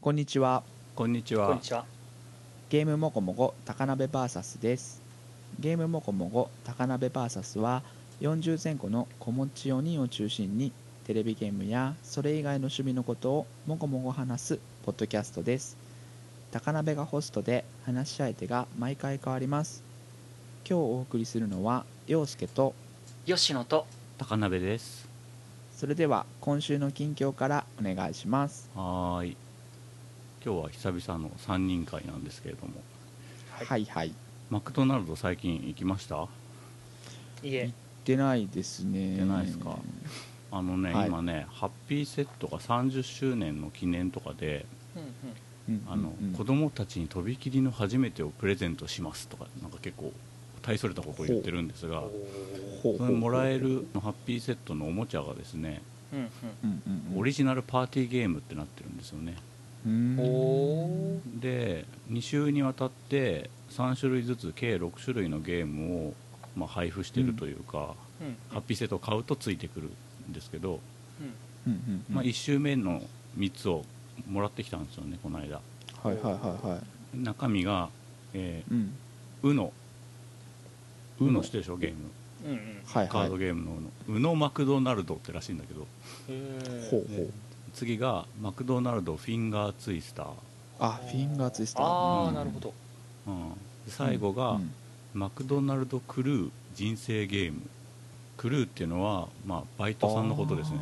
こんにちは。こんにちは。こんにちは。ゲームもこもこ高鍋 VS です。ゲームもこもこ高鍋 VS は40前後の子持ち4人を中心にテレビゲームやそれ以外の趣味のことをもこもこ話すポッドキャストです。高鍋がホストで話し相手が毎回変わります。今日お送りするのは陽介と吉野と高鍋です。それでは今週の近況からお願いします。はーい今日は久々の3人会なんですけれども。はい。はいはい。マクドナルド最近行きました？いえ。行ってないですね。行ってないですか？あのね、はい。今ねハッピーセットが30周年の記念とかでうんうん。うんあの、うん。うん子供たちにとびきりの初めてをプレゼントしますとかなんか結構大それたことを言ってるんですがそれもらえるハッピーセットのおもちゃがですねオリジナルパーティーゲームってなってるんですよねで2週にわたって3種類ずつ計6種類のゲームを、まあ、配布してるというか、うん。ハッピーセットを買うとついてくるんですけど、うん。まあ、1週目の3つをもらってきたんですよねこの間。はいはいはいはい。中身が、えうん。ー、UNO UNO UNO してるでしょゲーム。うんうん。カードゲームの UNO UNO マクドナルドってらしいんだけど。ほうほう次がマクドナルドフィンガーツイスター、あフィンガーツイスター。あうん。あなるほど。うん、で最後が、うん。マクドナルドクルー人生ゲーム。クルーっていうのは、まあ、バイトさんのことですね。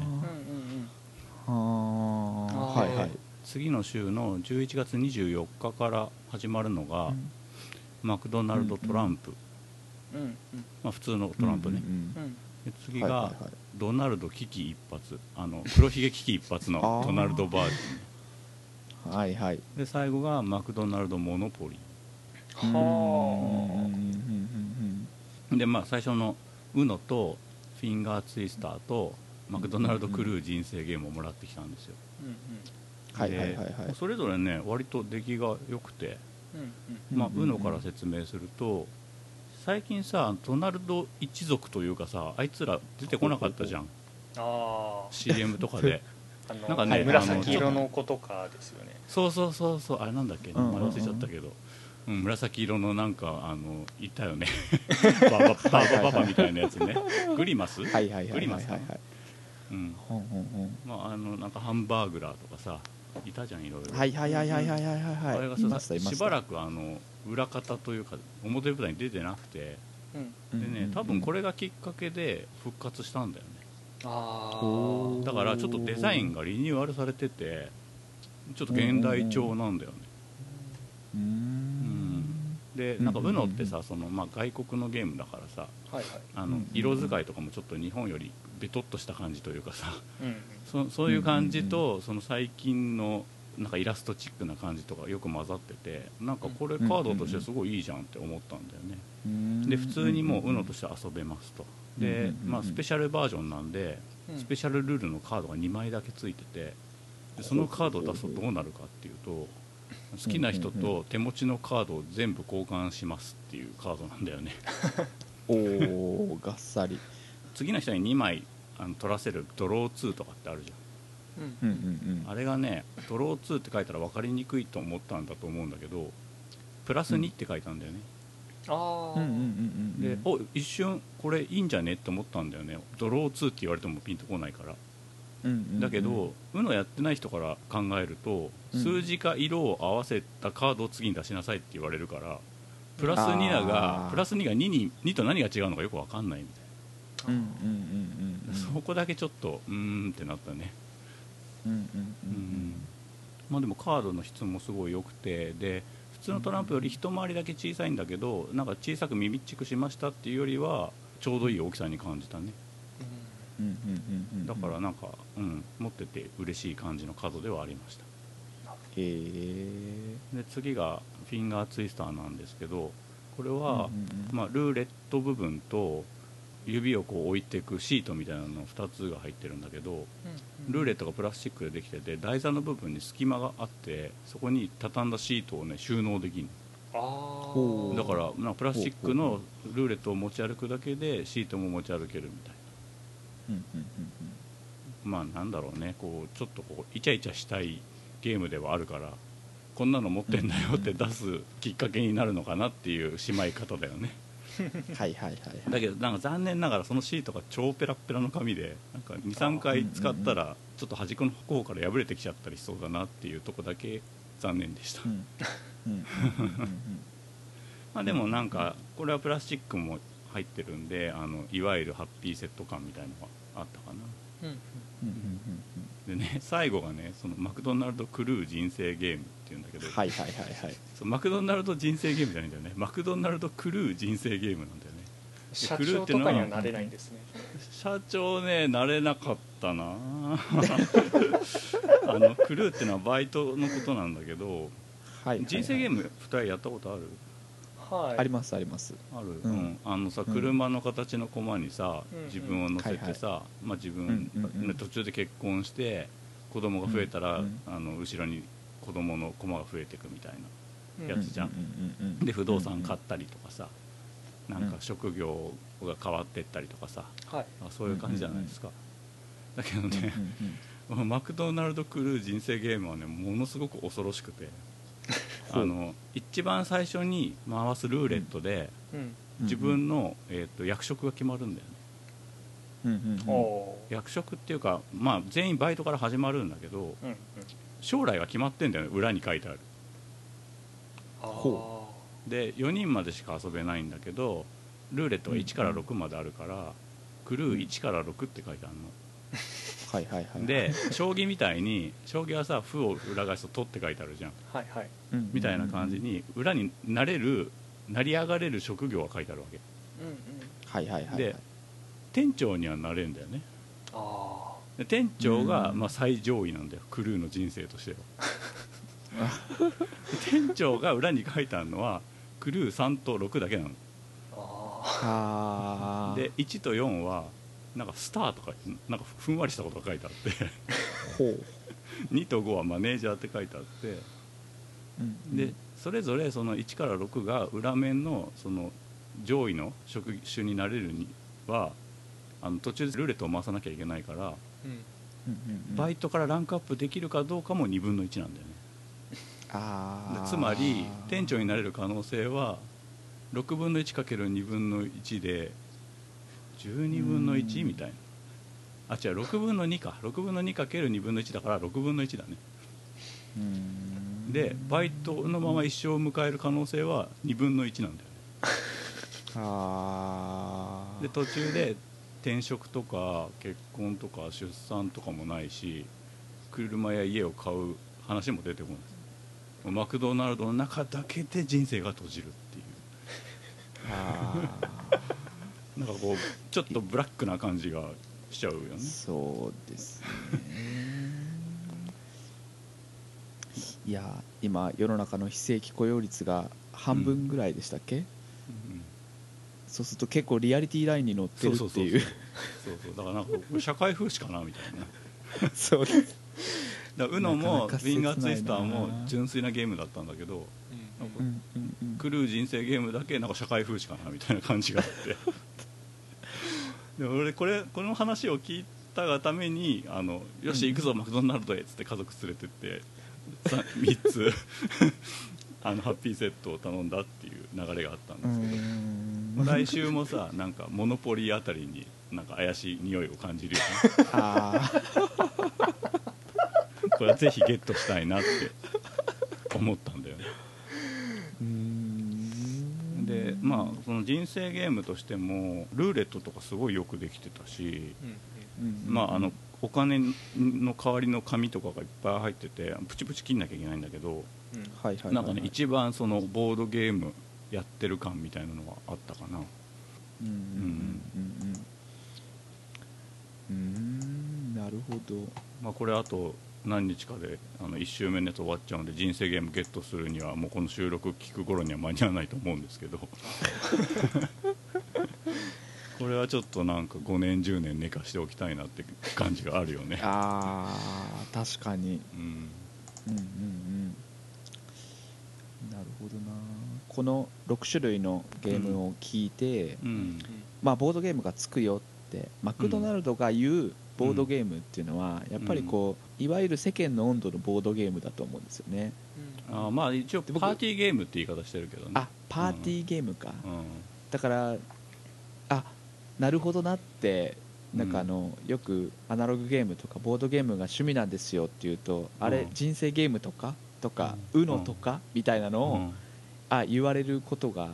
うんうんうん。あはいはい。次の週の11月24日から始まるのが、うん。マクドナルドトランプ、うん。うんまあ、普通のトランプね、うんうんうん。で次が、はいはいはい。ドナルド危機一髪あの黒ひげ危機一髪の ドナルドバージョン。はいはい。で最後がマクドナルドモノポリ。はでまあ最初の UNO とフィンガーツイスターとマクドナルドクルー人生ゲームをもらってきたんですよ、うんうん。はいはいはいはい。でそれぞれね割と出来が良くて、うんまあ、うんうんうん。UNO から説明すると最近さドナルド一族というかさあいつら出てこなかったじゃん。あ CM とかで。なんかねはい紫色の子とかですよね。そうそうそうそう。あれなんだっけ？名うんうんうん。前忘れちゃったけど、うん、紫色のなんかあのいたよね。ババババババみたいなやつね。グリマス、はいはいはいグリマスか。はいはいはいうん。まあ、あのなんかハンバーグラーとかさいたじゃんいろいろ、はいはいはいはいはいはいはい。はいしばらくあの裏方というか表舞台に出てなくて。うん。でね多分これがきっかけで復活したんだよね。あだからちょっとデザインがリニューアルされててちょっと現代調なんだよね。うーん。でなんかうんうんうん UNO ってさその、まあ、外国のゲームだからさあはいはい。あのうんうん色使いとかもちょっと日本よりベトっとした感じというかさうん。そそういう感じとその最近のなんかイラストチックな感じとかよく混ざっててなんかこれカードとしてすごいいいじゃんって思ったんだよね。で普通にもう UNO として遊べますと。でまあスペシャルバージョンなんでうん。スペシャルルールのカードが2枚だけついててでそのカードを出すとどうなるかっていうと好きな人と手持ちのカードを全部交換しますっていうカードなんだよね。おおがっさり。次の人に2枚あの取らせるドロー2とかってあるじゃんあれがねドロー2って書いたら分かりにくいと思ったんだと思うんだけどプラス2って書いたんだよね、ああうんうんうんうんでお一瞬これいいんじゃねって思ったんだよね。ドロー2って言われてもピンとこないから。うんうんうんだけど UNO やってない人から考えるとうん。数字か色を合わせたカードを次に出しなさいって言われるからプラス2だがプラス2が2に2と何が違うのかよく分かんないみたいうんうんうんうんな、そこだけちょっとうーんってなったねまあでもカードの質もすごい良くてで普通のトランプより一回りだけ小さいんだけどなんか小さくミミッチクしましたっていうよりはちょうどいい大きさに感じたね。うんうんうんうんだからなんか、うん、持ってて嬉しい感じのカードではありました。へえ。で次がフィンガーツイスターなんですけどこれは、うんうんうん。まあ、ルーレット部分と指をこう置いていくシートみたいなの2つが入ってるんだけどルーレットがプラスチックでできてて台座の部分に隙間があってそこに畳んだシートをね収納できるあだからなプラスチックのルーレットを持ち歩くだけでシートも持ち歩けるみたいうんうんうんなまあなんだろうね。こうちょっとこうイチャイチャしたいゲームではあるからこんなの持ってんだよって出すきっかけになるのかなっていうしまい方だよね はいはいはいだけどなんか残念ながらそのシートが超ペラッペラの紙でなんか23回使ったらちょっと端っこの方から破れてきちゃったりしそうだなっていうとこだけ残念でした、まあでもなんかこれはプラスチックも入ってるんであのいわゆるハッピーセット感みたいのがあったかな。うんうんうんうんでね 最後がねそのマクドナルドクルー人生ゲームっていうんだけど、はいはいはいはい。そうマクドナルド人生ゲームじゃないんだよね。マクドナルドクルー人生ゲームなんだよね。社長とかにはなれないんですね。社長ね慣れなかったな。あのクルーってのはバイトのことなんだけどはい。はいはい人生ゲーム2人やったことある？はいありますあります。ある、ううん。ん。あのさうん。車の形の駒にさ、うん。自分を乗せてさ、まあ、自分、うんうんうん途中で結婚して子供が増えたら、うんあの後ろに子供の駒が増えていくみたいなやつじゃん。うん。うんうんうんで不動産買ったりとかさ、なんか職業が変わってったりとかさはそういう感じじゃないですか、だけどうんうんね、マクドナルドクルー人生ゲームはねものすごく恐ろしくてあの一番最初に回すルーレットで、うん。うん。自分の、えー、と役職が決まるんだよね。うんうんうん。お役職っていうか、まあ、全員バイトから始まるんだけどーうんうん。将来が決まってんだよね裏に書いてある。で4人までしか遊べないんだけどルーレットが1から6まであるから、クルー1から6って書いてあるの はいはいはい。で将棋みたいに将棋はさ歩を裏返すと「取」って書いてあるじゃん。はいはい。みたいな感じに裏になれる成り上がれる職業が書いてあるわけ。うんうん。はいはいはいはい。で店長にはなれるんだよね。あで店長が、うんまあ、最上位なんだよ。クルーの人生としては。店長が裏に書いてあるのはクルー3と6だけなの。ー。ああー。で1と4はなんかスターとかなんかふんわりしたことが書いてあって。ほう。2と5はマネージャーって書いてあって。うんうん。でそれぞれその1から6が裏面のその上位の職種になれるにはあの途中でルーレットを回さなきゃいけないからバイトからランクアップできるかどうかも2分の1なんだよね。あつまり店長になれる可能性は6分の 1×2 分の1で12分の1うんみたいな。あ違う6分の2か。6分の 2×2 分の1だから6分の1だね。でバイトのまま一生を迎える可能性は2分の1なんだよね。あー。で途中で転職とか結婚とか出産とかもないし車や家を買う話も出てこない。マクドナルドの中だけで人生が閉じるっていう。あなんかこうちょっとブラックな感じがしちゃうよね。ーそうですね。いや今世の中の非正規雇用率が半分ぐらいでしたっけ、うん。そうすると結構リアリティラインに乗ってるっていう。そうそうだからなんか社会風刺かなみたいな。そうです。だから UNO もなかなかフィンガーツイスターもな純粋なゲームだったんだけどうん。うんうんうん。クルー人生ゲームだけなんか社会風刺かなみたいな感じがあって で俺これこの話を聞いたがためにあのよし行くぞマクドナルドへっつって家族連れてってさ3つ あのハッピーセットを頼んだっていう流れがあったんうですけど、来週もさなんかモノポリーあたりになんか怪しい匂いを感じるよね。あ これはぜひゲットしたいなって思ったんだよねーうーんでまあその人生ゲームとしてもルーレットとかすごいよくできてたし、まああのお金の代わりの紙とかがいっぱい入っててプチプチ切んなきゃいけないんだけどなんかね一番そのボードゲームやってる感みたいなのがあったかな。うんうんうんなるほど。まあこれあと何日かであの1周目のやつ終わっちゃうんで人生ゲームゲットするにはもうこの収録聞く頃には間に合わないと思うんですけど。これはちょっとなんか5年10年寝かしておきたいなって感じがあるよね。あー確かに。うん。うんうんうん。なるほどな。この6種類のゲームを聞いて、うん。まあボードゲームがつくよっってマクドナルドが言うボードゲームっていうのは、やっぱりこういわゆる世間の温度のボードゲームだと思うんですよね。あーまあ一応パーティーゲームって言い方してるけどね。あパーティーゲームか、うん。だからあなるほどなってなんかあの、よくアナログゲームとかボードゲームが趣味なんですよっていうとあれうん。人生ゲームとか？とか、うん。UNO とか？みたいなのを、うん。あ言われることが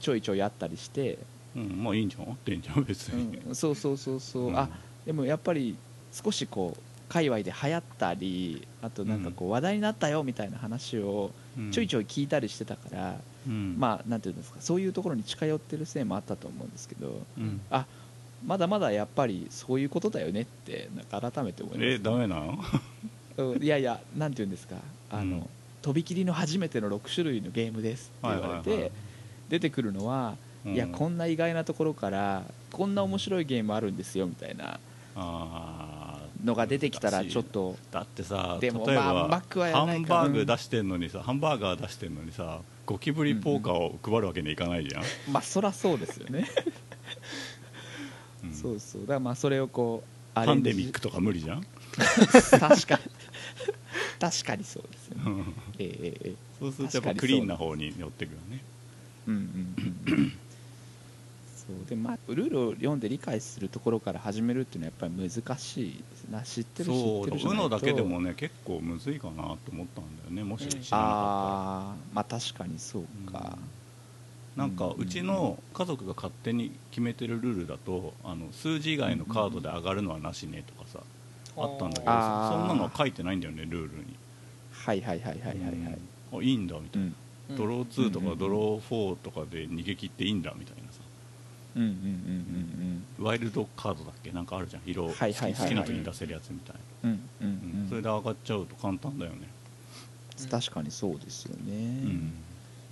ちょいちょいあったりして、うん。まあいいんじゃん。合ってんじゃん別うに、ん、そうそうそうそう、うん。あでもやっぱり少しこう界隈で流行ったりあとなんかこう話題になったよみたいな話をうん。ちょいちょい聞いたりしてたから、うん。まあなんていうんですかそういうところに近寄ってるせいもあったと思うんですけどうん。まだまだやっぱりそういうことだよねってなんか改めて思います、えダメなの？うんいやいやなんていうんですかあの、うん。とびきりの初めての6種類のゲームですって言われて、はいはいはい。出てくるのは、いやこんな意外なところからこんな面白いゲームあるんですよみたいなあのが出てきたらちょっと。ーだってさでも例えば、ハンバーグ出してんのにさ、ハンバーガー出してんのにさゴキブリポーカーを配るわけにはいかないじゃん、まあそらそうですよね、うん。そうそう。だからまあそれをこうアパンデミックとか無理じゃん？確かに。確かにそうですよね。うん。ええええ。ええそうするとやっぱクリーンな方に寄ってくるよね。うんうんうんうんそう。でまあルールを読んで理解するところから始めるっていうのはやっぱり難しいです。な知ってる知そう。ってるじゃだけでもね結構むずいかなと思ったんだよねもし知らなかったら、ああまあ確かにそうか、なんかうんうちの家族が勝手に決めてるルールだとあの数字以外のカードで上がるのはなしねとかさあったんだけどそんなのは書いてないんだよねルールに。はいはいはいはいはいはい。うん。あいいんだみたいな、うん。ドロー2とうんうんうんかドロー4とかで逃げ切っていいんだみたいなさ。うんうんうんうんワイルドカードだっけ？なんかあるじゃん。色好きはいはいはいはい。好きな時に出せるやつみたいな、うんうんうん。うん。うんそれで上がっちゃうと簡単だよね、確かにそうですよね、うん。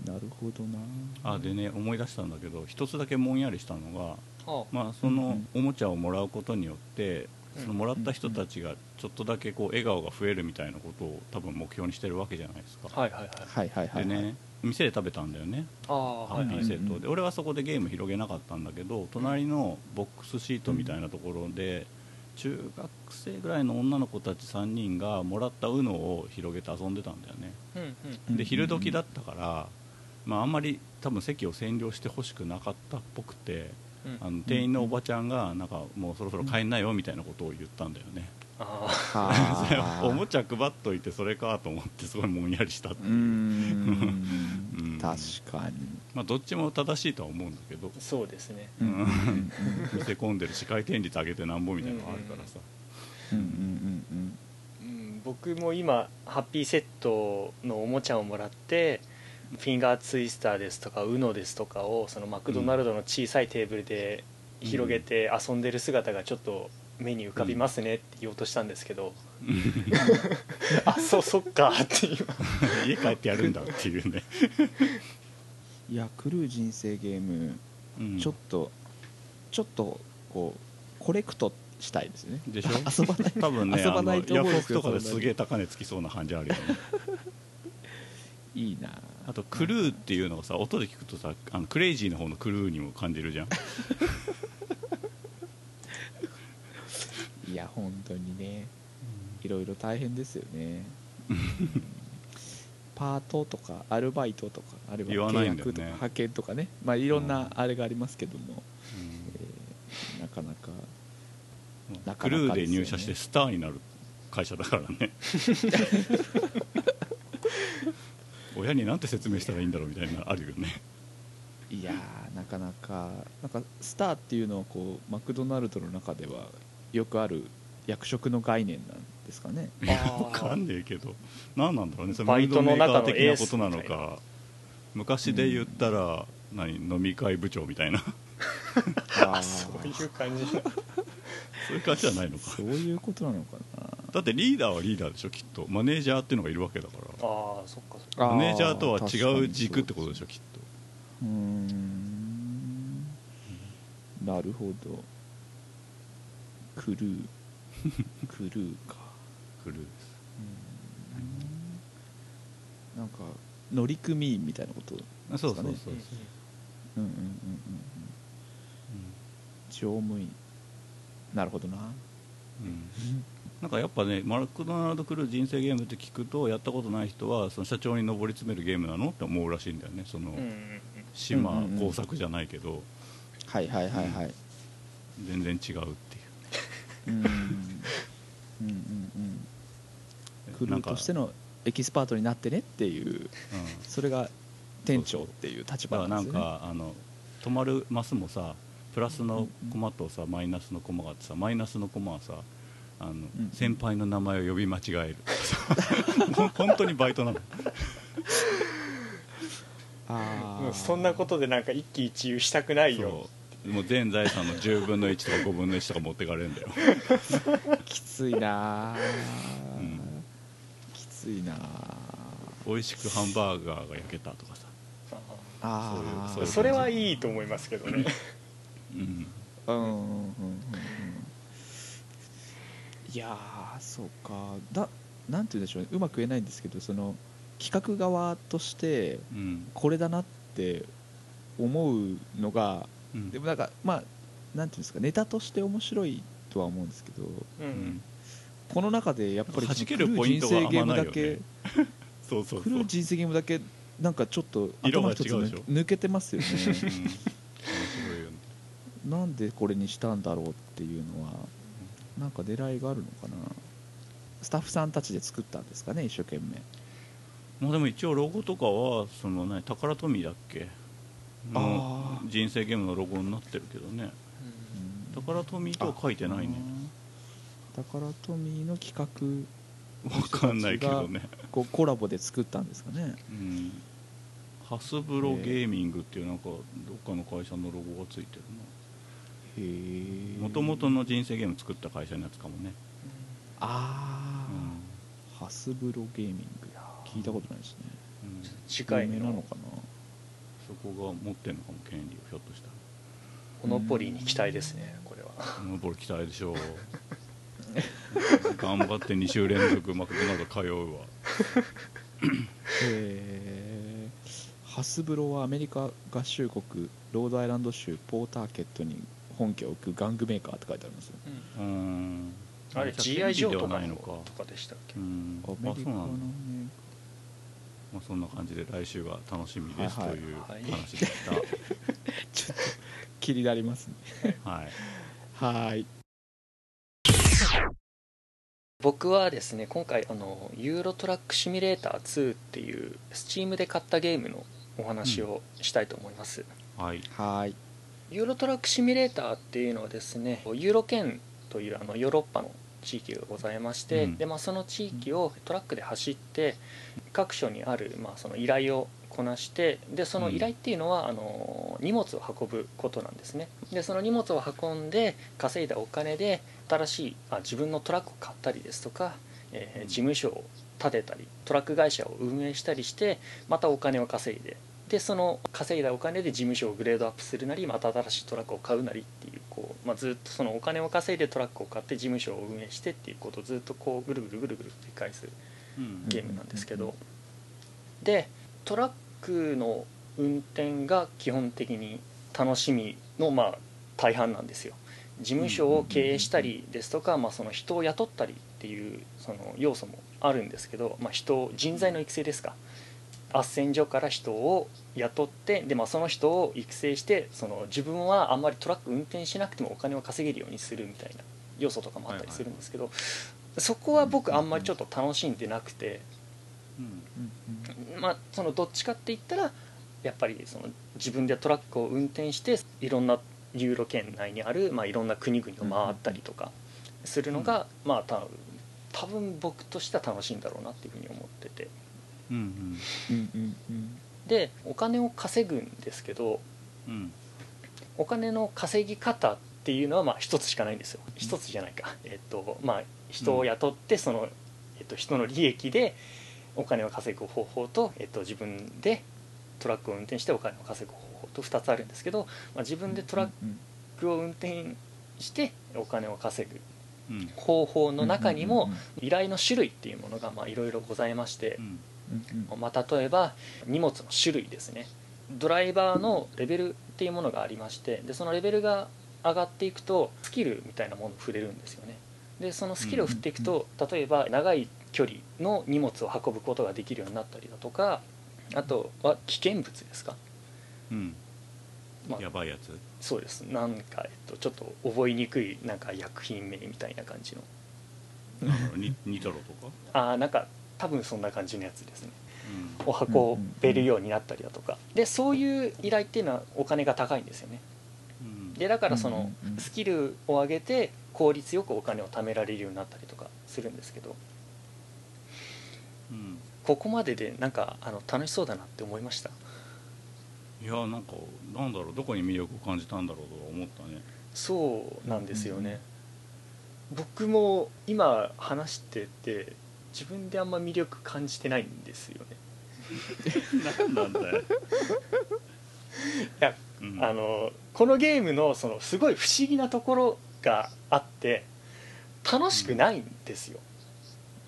なるほどな。あでね思い出したんだけど一つだけぼんやりしたのがあ。まあ、そのおもちゃをもらうことによってうん。そのもらった人たちがちょっとだけこう笑顔が増えるみたいなことを多分目標にしてるわけじゃないですか、はいはいはい。はいはいはいはい。でね店で食べたんだよね。ハッピーセットうんで。俺はそこでゲーム広げなかったんだけど隣のボックスシートみたいなところで中学生ぐらいの女の子たち3人がもらった UNO を広げて遊んでたんだよね。うんうん。うんで昼時だったから、まあ、あんまり多分席を占領してほしくなかったっぽくてうん。あの店員のおばちゃんがなんかもうそろそろ帰んなよみたいなことを言ったんだよね、あおもちゃ配っといてそれかと思ってすごいもんやりしたっていう、うんん。確かに。まあ、どっちも正しいとは思うんだけど。あそうですね。見せ込んでる視界転率上げてなんぼみたいなのがあるからさ、うんうんうんうん。僕も今ハッピーセットのおもちゃをもらってフィンガーツイスターですとか UNO ですとかをそのマクドナルドの小さいテーブルで広げて遊んでる姿がちょっと目に浮かびますねって言おうとしたんですけど、あそうそっかっていう。家帰ってやるんだっていうね、いや狂う人生ゲームうん。ちょっとちょっとこうコレクトしたいですね。でしょ？遊ばない。多分ね遊ばないと思うんですけどクとかですげえ高値つきそうな感じあるよね。いいな。あとクルーっていうのがさ音で聞くとさあのクレイジーの方のクルーにも感じるじゃん いや本当にね。いろいろ大変ですよね。パートとかアルバイトとかあるいは契約とか派遣とかね。まあいろんうなん。あれがありますけども、えーなかなかなかクルーでなかですよね入社してスターになる会社だからね。親になんて説明したらいいんだろうみたいなのあるよね。いやーなかなかなんかスターっていうのはこうマクドナルドの中ではよくある役職の概念なんですかね。わかんねえけど。何なんだろうね。それバイトの中のムードメーカー的なことなのか。昔で言ったら、何？飲み会部長みたいな。あー。そういう感じそういう感じじゃないのか。そういうことなのかな。だってリーダーはリーダーでしょきっと。マネージャーっていうのがいるわけだから。ああそっかそっか。マネージャーとは違う軸ってことでしょきっと。うーん。なるほどクルー。クルーか。クルーです。なんか乗組員みたいなことあそうそうそうですかねそう、うんうんうんうんうん。乗務員。なるほどな。うん。なんかやっぱねマクドナルド来る人生ゲームって聞くとやったことない人はその社長に上り詰めるゲームなの？って思うらしいんだよね。そのうんうんうん。島うんうんうん。工作じゃないけど。はいはいはいはい。全然違うっていううんうんうんうんクルなんかーとしてのエキスパートになってねっていうそれが店長っていう立だからなん場なんですよねかあの止まるマスもさプラスのコマとさマイナスのコマがあってさマイナスのコマはさあの、先輩の名前を呼び間違える本当にバイトなのあそんなことでなんか一喜一憂したくないよもう全財産の10分の1とか 5分の1とか持ってかれるんだよ。きついなあ、うん。きついなあ。美味しくハンバーガーが焼けたとかさ、あー。それはいいと思いますけどね。うん、うんうんうんうん。いやーそうか。だなんて言うんでしょうね。うまく言えないんですけどその企画側としてうん。これだなって思うのがうんでもなんかまあなんていうんですかネタとして面白いとは思うんですけどううん。んこの中でやっぱり弾けるポイントが人生ゲームだあんまないよけね。そうそうそう。来る人生ゲームだけなんかちょっと色が頭一つ違うでしょ。抜けてますよね。うん。面白いよね。なんでこれにしたんだろうっていうのはなんか狙いがあるのかな。スタッフさんたちで作ったんですかね一生懸命。まあでも一応ロゴとかはそのねタカラトミーだっけの人生ゲームのロゴになってるけどね。タカラトミーとは書いてないね。だからトミーの企画。わかんないけどね。こうコラボで作ったんですかね。うん。ハスブロゲーミングっていうなんかどっかの会社のロゴがついてるへえなもともとの人生ゲーム作った会社のやつかもね、あうん。あ、ハスブロゲーミング。聞いたことないですね。うん。次回のなのかな。そこが持ってるのかも権利をひょっとしたら。モノポリーに期待ですねこれは。モノポリ期待でしょう。頑張って2週連続マクドナルド通うわ。へえハスブロはアメリカ合衆国ロードアイランド州ポーターケットに本拠を置く玩具メーカーって書いてありますようーん。あれ GI ジョーでとかのはないのか。とかでしたっけ？うんまあ、そんな感じで来週が楽しみですとはいはいいうはい話でした。ちょっと気になりますね。はい。はーい。僕はですね今回あのユーロトラックシミュレーター2っていう Steam で買ったゲームのお話をしたいと思います、はい。はーい。ユーロトラックシミュレーターっていうのはですねユーロ圏というあのヨーロッパの地域がございまして、うん。でまあ、その地域をトラックで走って各所にある、まあ、その依頼をこなしてでその依頼っていうのは、あの荷物を運ぶことなんですね。でその荷物を運んで稼いだお金で新しいあ自分のトラックを買ったりですとか、えー事務所を建てたりトラック会社を運営したりしてまたお金を稼いででその稼いだお金で事務所をグレードアップするなりまた新しいトラックを買うなりっていうこう、まあ、ずっとそのお金を稼いでトラックを買って事務所を運営してっていうことをずっとこうぐるぐるぐるぐる繰り返すうん。ゲームなんですけど、でトラックの運転が基本的に楽しみのまあ大半なんですよ。事務所を経営したりですとか、まあ、その人を雇ったりっていうその要素もあるんですけど、まあ、人人材の育成ですか斡旋所から人を雇ってで、まあ、その人を育成してその自分はあんまりトラック運転しなくてもお金を稼げるようにするみたいな要素とかもあったりするんですけど、そこは僕あんまりちょっと楽しんでなくて。うんまあ、そのどっちかって言ったらやっぱりその自分でトラックを運転していろんなユーロ圏内にある、まあ、いろんな国々を回ったりとかするのが、まあ多分多分僕としては楽しいんだろうなっていうふうに思っててうんうんうん。うんうんでお金を稼ぐんですけどうんお金の稼ぎ方っていうのはまあ一つしかないんですよ。一つじゃないか、えっとまあ、人を雇ってその、えっと、人の利益でお金を稼ぐ方法と、えっと、自分でトラックを運転してお金を稼ぐ方法と2つあるんですけど、まあ、自分でトラッうんクを運転してお金を稼ぐうん。方法の中にもうん依頼の種類っていうものがまあいろいろございましてう、んうんうん。まあ、例えば荷物の種類ですね。ドライバーのレベルっていうものがありましてでそのレベルが上がっていくとスキルみたいなものを触れるんですよね。でそのスキルを振っていくと、例えば長い距離の荷物を運ぶことができるようになったりだとかあとは危険物ですか、うん。まあやばいやつ？そうです。なんか、えっと、ちょっと覚えにくいなんか薬品名みたいな感じの。ニトロとか、ああなんか多分そんな感じのやつですね。うん。を運べるようになったりだとか。でそういう依頼っていうのはお金が高いんですよね。うん。でだからそのスキルを上げて効率よくお金を貯められるようになったりとかするんですけど。うん。ここまででなんかあの楽しそうだなって思いました？いやなんかなんだろうどこに魅力を感じたんだろうとは思ったね。そうなんですよね、僕も今話してて自分であんま魅力感じてないんですよね。なんなんだよ、いやうん。あのこのゲームのそのすごい不思議なところがあって楽しくないんですよ、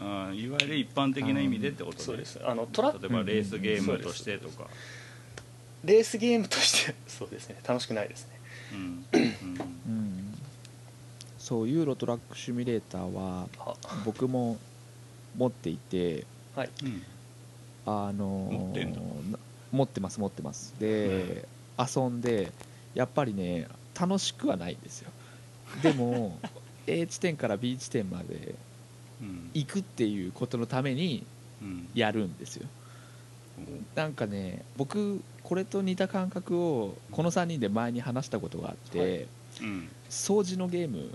あいわゆる一般的な意味でってことね。そうです。あのトラ例えばレースゲームとしてとか。レースゲームとして そうですね。楽しくないですね。うん。うん。うん。そうユーロトラックシミュレーターはあ僕も持っていてはい。うんあのー持ってんだ。な持ってます持ってます。で、遊んでやっぱりね楽しくはないんですよ。でも A 地点から B 地点までうん。行くっていうことのためにうん。やるんですよ。なんかね僕これと似た感覚をこの3人で前に話したことがあって、はい。うん。掃除のゲーム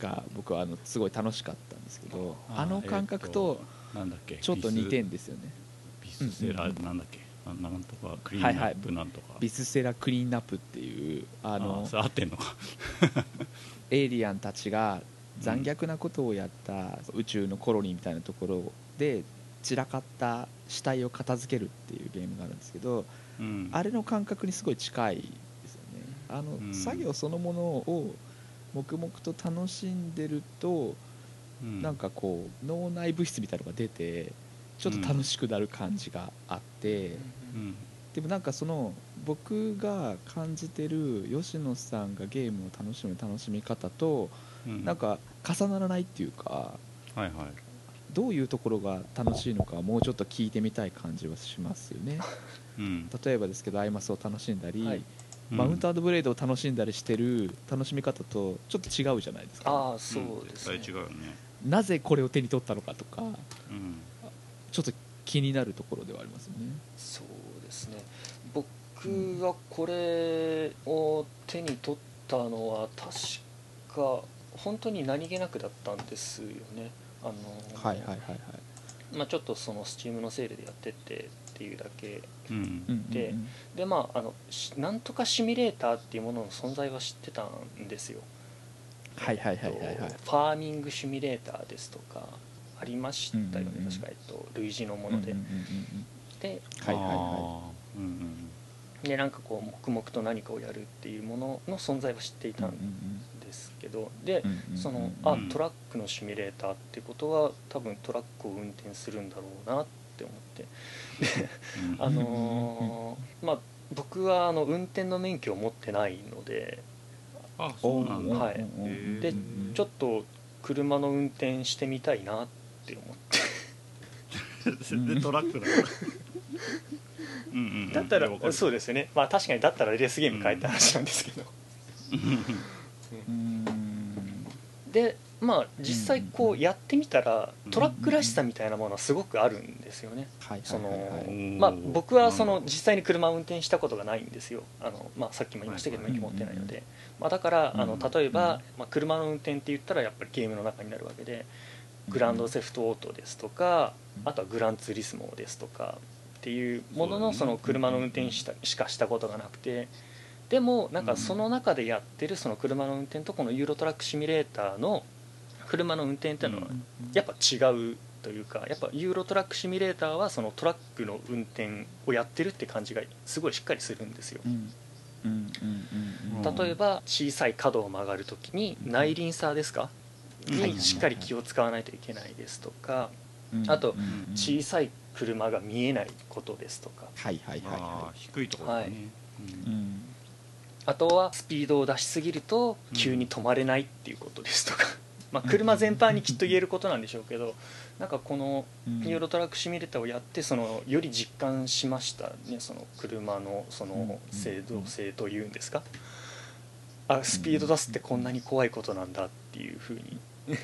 が僕はあのすごい楽しかったんですけどあの感覚とえーなんだっけ？ちょっと似てんですよね。ビスセラなんだっけ？ななんとかクリーンナップなんとか。ビスセラクリーンナップっていうああのそれ合ってんのか？エイリアンたちが残虐なことをやった宇宙のコロニーみたいなところで散らかった死体を片付けるっていうゲームがあるんですけどうん。あれの感覚にすごい近いですよね。あの、うん。作業そのものを黙々と楽しんでると、うん。なんかこう脳内物質みたいなのが出てちょっと楽しくなる感じがあって、うん。でもなんかその僕が感じてる吉野さんがゲームを楽しむ楽しみ方とうん。なんか重ならないっていうかはいはい。どういうところが楽しいのかもうちょっと聞いてみたい感じはしますよね。うん。例えばですけどアイマスを楽しんだり、はいマウントブレードを楽しんだりしてる楽しみ方とちょっと違うじゃないですか。ああそうですね。絶対違うよね。なぜこれを手に取ったのかとかうん。ちょっと気になるところではありますよね。そうですね。僕がこれを手に取ったのは確か本当に何気なくだったんですよね。あのはいはいはいはい。まあ、ちょっとそのスチームのセールでやってってっていうだけうんうんうんうんでまああのなんとかシミュレーターっていうものの存在は知ってたんですよはいはいはいはいはいファーミングシミュレーターですとかありましたよね、確か、えっと、類似のもので、ではいはいはあーうんうんでなんかこう黙々と何かをやるっていうものの存在は知っていたんですけどでそのあトラックのシミュレーターってことは多分トラックを運転するんだろうなって思って。うん。あのーまあ僕はあの運転の免許を持ってないので。あそうなんだ。はい。でうん。ちょっと車の運転してみたいなって思って。でトラックだ。からうんだったらそうですよね。まあ確かにだったらレースゲーム変えた話なんですけど、うん。でまあ実際こうやってみたらうん。トラックらしさみたいなものはすごくあるんですよね。はいそのまあ僕はその実際に車を運転したことがないんですよ。あの、まあ、さっきも言いましたけどはい免許持ってないので、まあ、だからあのうん例えば、まあ、車の運転って言ったらやっぱりゲームの中になるわけでグランドセフトオートですとかうんあとはグランツーリスモですとかっていうもののその車の運転したしかしたことがなくて。でもなんかその中でやってるその車の運転とこのユーロトラックシミュレーターの車の運転っていうのはやっぱ違うというかやっぱユーロトラックシミュレーターはそのトラックの運転をやってるって感じがすごいしっかりするんですよ。例えば小さい角を曲がるときに内輪差ですか？うん。にしっかり気を使わないといけないですとかうん。あと小さい車が見えないことですとか。はいはいはいあはー低いところだねい。うん。あとはスピードを出しすぎると急に止まれないっていうことですとか、まあ車全般にきっと言えることなんでしょうけどなんかこのうんユーロトラックシミュレーターをやってそのより実感しましたねその車のその制度性というんですか。あスピード出すってこんなに怖いことなんだっていうふうに。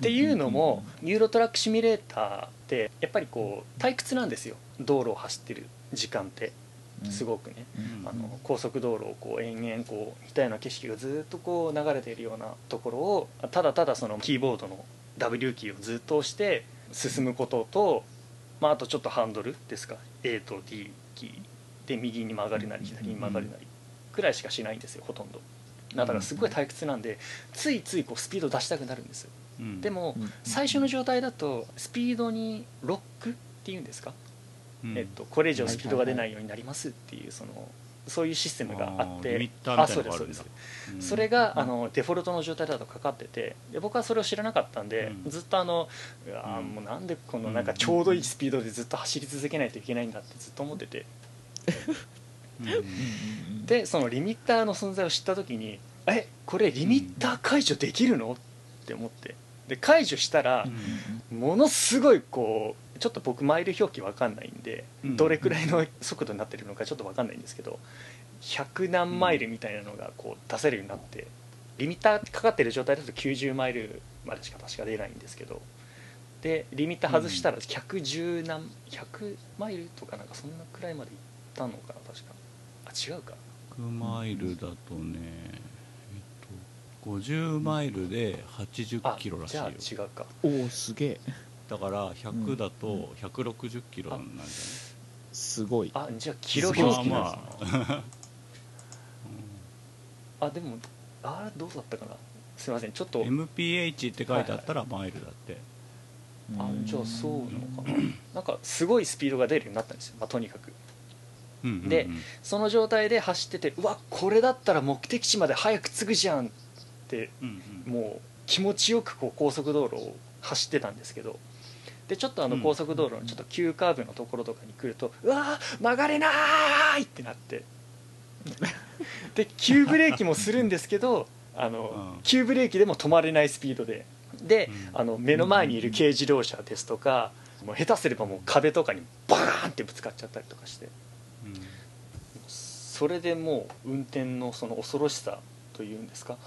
っていうのもユーロトラックシミュレーターってやっぱりこう退屈なんですよ。道路を走ってる時間ってすごくねうん。あの高速道路をこう延々こう似たような景色がずっとこう流れているようなところをただただそのキーボードの W キーをずっと押して進むことと、まあ、あとちょっとハンドルですか A と D キー。で右に曲がるなり左に曲がるなりくらいしかしないんですよほとんど。だからすごい退屈なんでついついこうスピード出したくなるんですうん。でもうん。最初の状態だとスピードにロックっていうんですかうんえっと、これ以上スピードが出ないようになりますっていうそのそういうシステムがあってあそうですそうです。うん。それがあのデフォルトの状態だとかかっててで僕はそれを知らなかったんで、うん。ずっとあのうわーうん。もうなんでこのなんかちょうどいいスピードでずっと走り続けないといけないんだってずっと思ってて。でそのリミッターの存在を知った時にえこれリミッター解除できるの？って思って。で解除したらうん。ものすごいこうちょっと僕マイル表記わかんないんで、うん。どれくらいの速度になってるのかちょっとわかんないんですけど100何マイルみたいなのがこう出せるようになってリミッターかかってる状態だと90マイルまでしか確か出ないんですけどでリミッター外したら110何100マイルとかなんかそんなくらいまでいったのかな確か。あ違うか。100マイルだとね、えっと、50マイルで80あキロらしいじゃよあ違うか。おおすげえだから100だと160キロなんじゃない、すごい。あじゃあキロすごい表記なんですね。まあ。ま あでもあれどうだったかな。すいませんちょっと。MPH って書いてあったらマイルだって、あじゃあそうなのかな。なんかすごいスピードが出るようになったんですよ、まあ、とにかく。うんうんうん。でその状態で走っててうわこれだったら目的地まで早く着くじゃんってうんうん。もう気持ちよくこう高速道路を走ってたんですけどでちょっとあのうん。高速道路のちょっと急カーブのところとかに来ると、うわー曲がれないってなって。で急ブレーキもするんですけどあの、うん。急ブレーキでも止まれないスピードで。で、うん。あの目の前にいる軽自動車ですとか、もう下手すればもう壁とかにバーンってぶつかっちゃったりとかして。うん。それでもう運転のその恐ろしさというんですか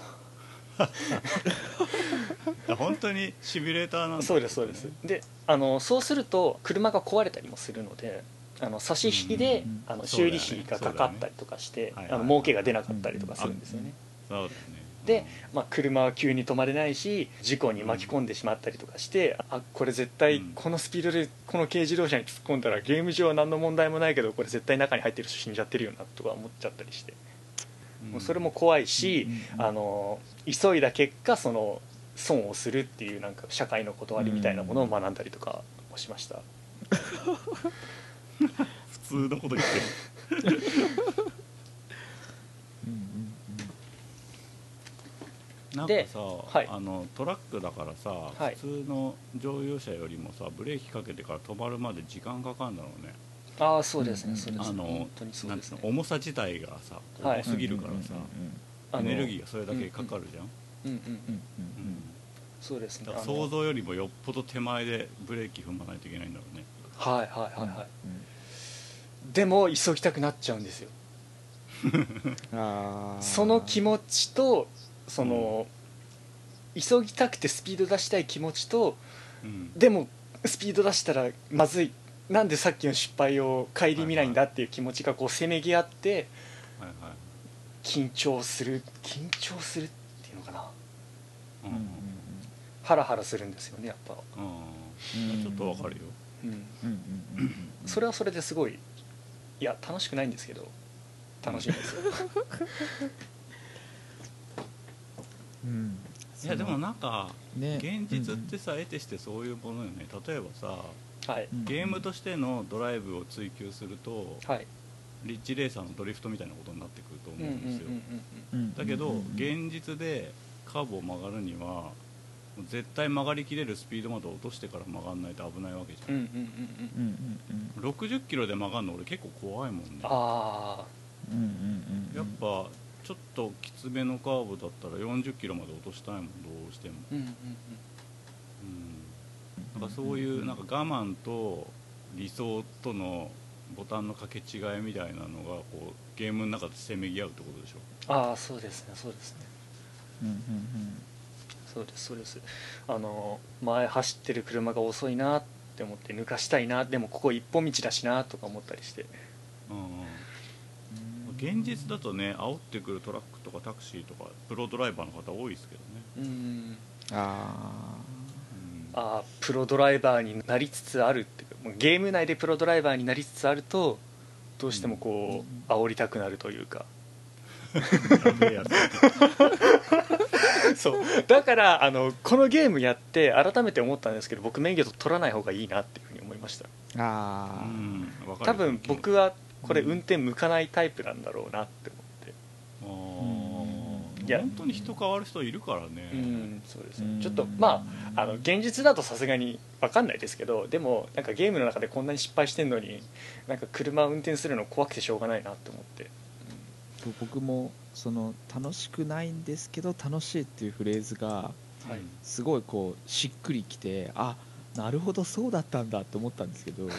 本当にシミュレーターなんだ。そうですそうです。であのそうすると車が壊れたりもするのであの差し引きで、うん。あの修理費がかかったりとかして、そうだよね。あの儲けが出なかったりとかするんですよね、そうね。で、まあ、車は急に止まれないし事故に巻き込んでしまったりとかして、あこれ絶対うん。このスピードでこの軽自動車に突っ込んだらゲーム上は何の問題もないけどこれ絶対中に入ってる人死んじゃってるよなとか思っちゃったりして、うんもうそれも怖いし、うんあの急いだ結果その損をするっていうなんか社会の断りみたいなものを学んだりとかもしました、普通のこと言ってる。うんうんでなんかさ、はい。あのトラックだからさ、はい。普通の乗用車よりもさブレーキかけてから止まるまで時間かかるんだろうねああそうですね、うんそうですあのね本当にそうなんですねつうの重さ自体がさはい。重すぎるからさ、エネルギーがそれだけかかるじゃん、うんうんうんうんうん。そうですね。だからあの想像よりもよっぽど手前でブレーキ踏まないといけないんだろうね。はいはいはいはい、うん。でも急ぎたくなっちゃうんですよ。その気持ちとその、急ぎたくてスピード出したい気持ちとうん。でもスピード出したらまずいなんでさっきの失敗を顧みないんだっていう気持ちがこうせめぎ合って緊張する緊張するっていうのかな？ううんんうん。ハラハラするんですよねやっぱ、ちょっとわかるよ。それはそれですごいいや楽しくないんですけど楽しいんですよ、うん。いやでもなんかね。現実ってさ得てしてそういうものよね。例えばさはい、ゲームとしてのドライブを追求すると、はい、リッチレーサーのドリフトみたいなことになってくると思うんですよ。だけど現実でカーブを曲がるには絶対曲がりきれるスピードまで落としてから曲がんないと危ないわけじゃん,、い、60キロで曲がるの俺結構怖いもんね、うん、やっぱちょっときつめのカーブだったら40キロまで落としたいもんどうしても、うんうんうん。なんかそういうなんか我慢と理想とのボタンの掛け違いみたいなのがこうゲームの中でせめぎ合うってことでしょ？ああそうですねそうですね。うんうんそうですそうです。あの前走ってる車が遅いなって思って抜かしたいなでもここ一本道だしなとか思ったりして。うんうん。うん現実だとね煽ってくるトラックとかタクシーとかプロドライバーの方多いですけどね、うんあうん。ああプロドライバーになりつつあるってゲーム内でプロドライバーになりつつあるとどうしてもこう煽りたくなるというか。そうだからあのこのゲームやって改めて思ったん。ですけど僕免許取らない方がいいなっていうふうに思いましたーあーうん。多分僕はこれうん。運転向かないタイプなん。だろうなって思やー本当に人変わる人いるからね、うんそうですうん。ねちょっとまああの現実だとさすがに分かんないですけどでもなんかゲームの中でこんなに失敗してんのになんか車を運転するの怖くてしょうがないなって思って。僕もその楽しくないんですけど楽しいっていうフレーズがはい。すごいこうしっくりきてあなるほどそうだったんだと思ったんですけどうん。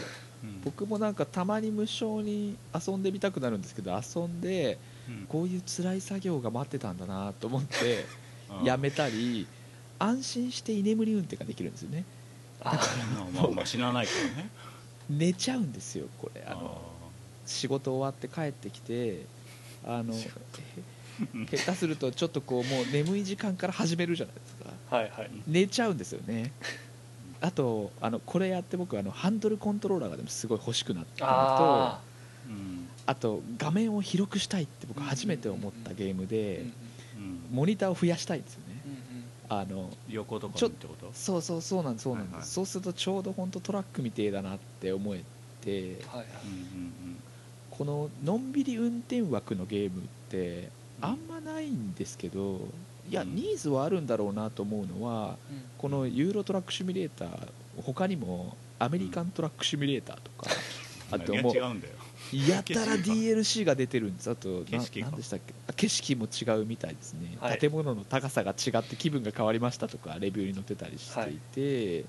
僕もなんかたまに無償に遊んでみたくなるんですけど遊んでうんこういう辛い作業が待ってたんだなと思ってやめたり安心して居眠り運転ができるんですよね。あまあまあまあ死なないからね。寝ちゃうんですよこれ。ああの仕事終わって帰ってきてあの下手するとちょっとこうもう眠い時間から始めるじゃないですか。はいはい。寝ちゃうんですよね。あとあのこれやって僕あのハンドルコントローラーがでもすごい欲しくなったのとあと画面を広くしたいって僕初めて思ったゲームーでモニターを増やしたいんですよね。うんあの横とかちょにってこと？そうそうそうなんですそうなんです、はいはい。そうするとちょうど本当トラックみてえだなって思えてはいこののんびり運転枠のゲームってあんまないんですけどいやうん。ニーズはあるんだろうなと思うのはうん。このユーロトラックシミュレーター他にもアメリカントラックシミュレーターとか、あと何もうが違うんだよ。やたら DLC が。出てるんです。あとな景色でしたっけ？あ景色も違うみたいですね、はい。建物の高さが違って気分が変わりましたとかレビューに載ってたりしていて、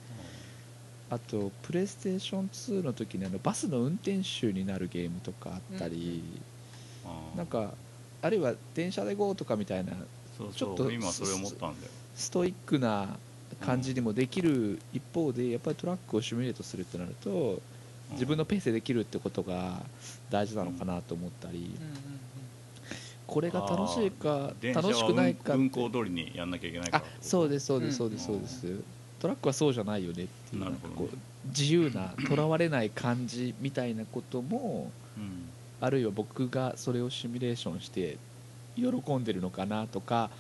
あとプレイステーション2の時にあのバスの運転手になるゲームとかあったり、あーなんかあるいは電車で GO とかみたいなちょっと今それ思ったんだよ。ストイックな感じにもできる一方でやっぱりトラックをシミュレートするってなると自分のペースでできるってことが大事なのかなと思ったりこれが楽しいか楽しくないか運行通りにやんなきゃいけないから。あそうでですそうでうん。すそうですそうです。トラックはそうじゃないよねっていうなこう自由なとらわれない感じみたいなこともうん。あるいは僕がそれをシミュレーションして喜んでるのかなとか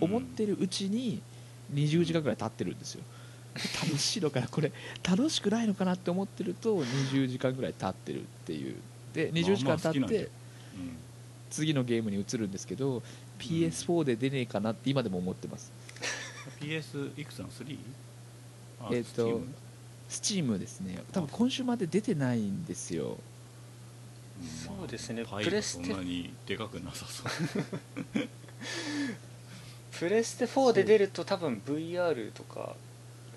思ってるうちに20時間ぐらい経ってるんですよ楽しいのかな？これ楽しくないのかなって思ってると20時間ぐらい経ってるっていう。で20時間経って次のゲームに移るんですけど PS4 で出ねえかなって今でも思ってます。うん PS いくつなの？3? あえっと Steam Steam ですね。多分今週まで出てないんですよ。うんそうですね。プレステがそんなにでかくなさそう。プレステ4で出ると多分 VR とか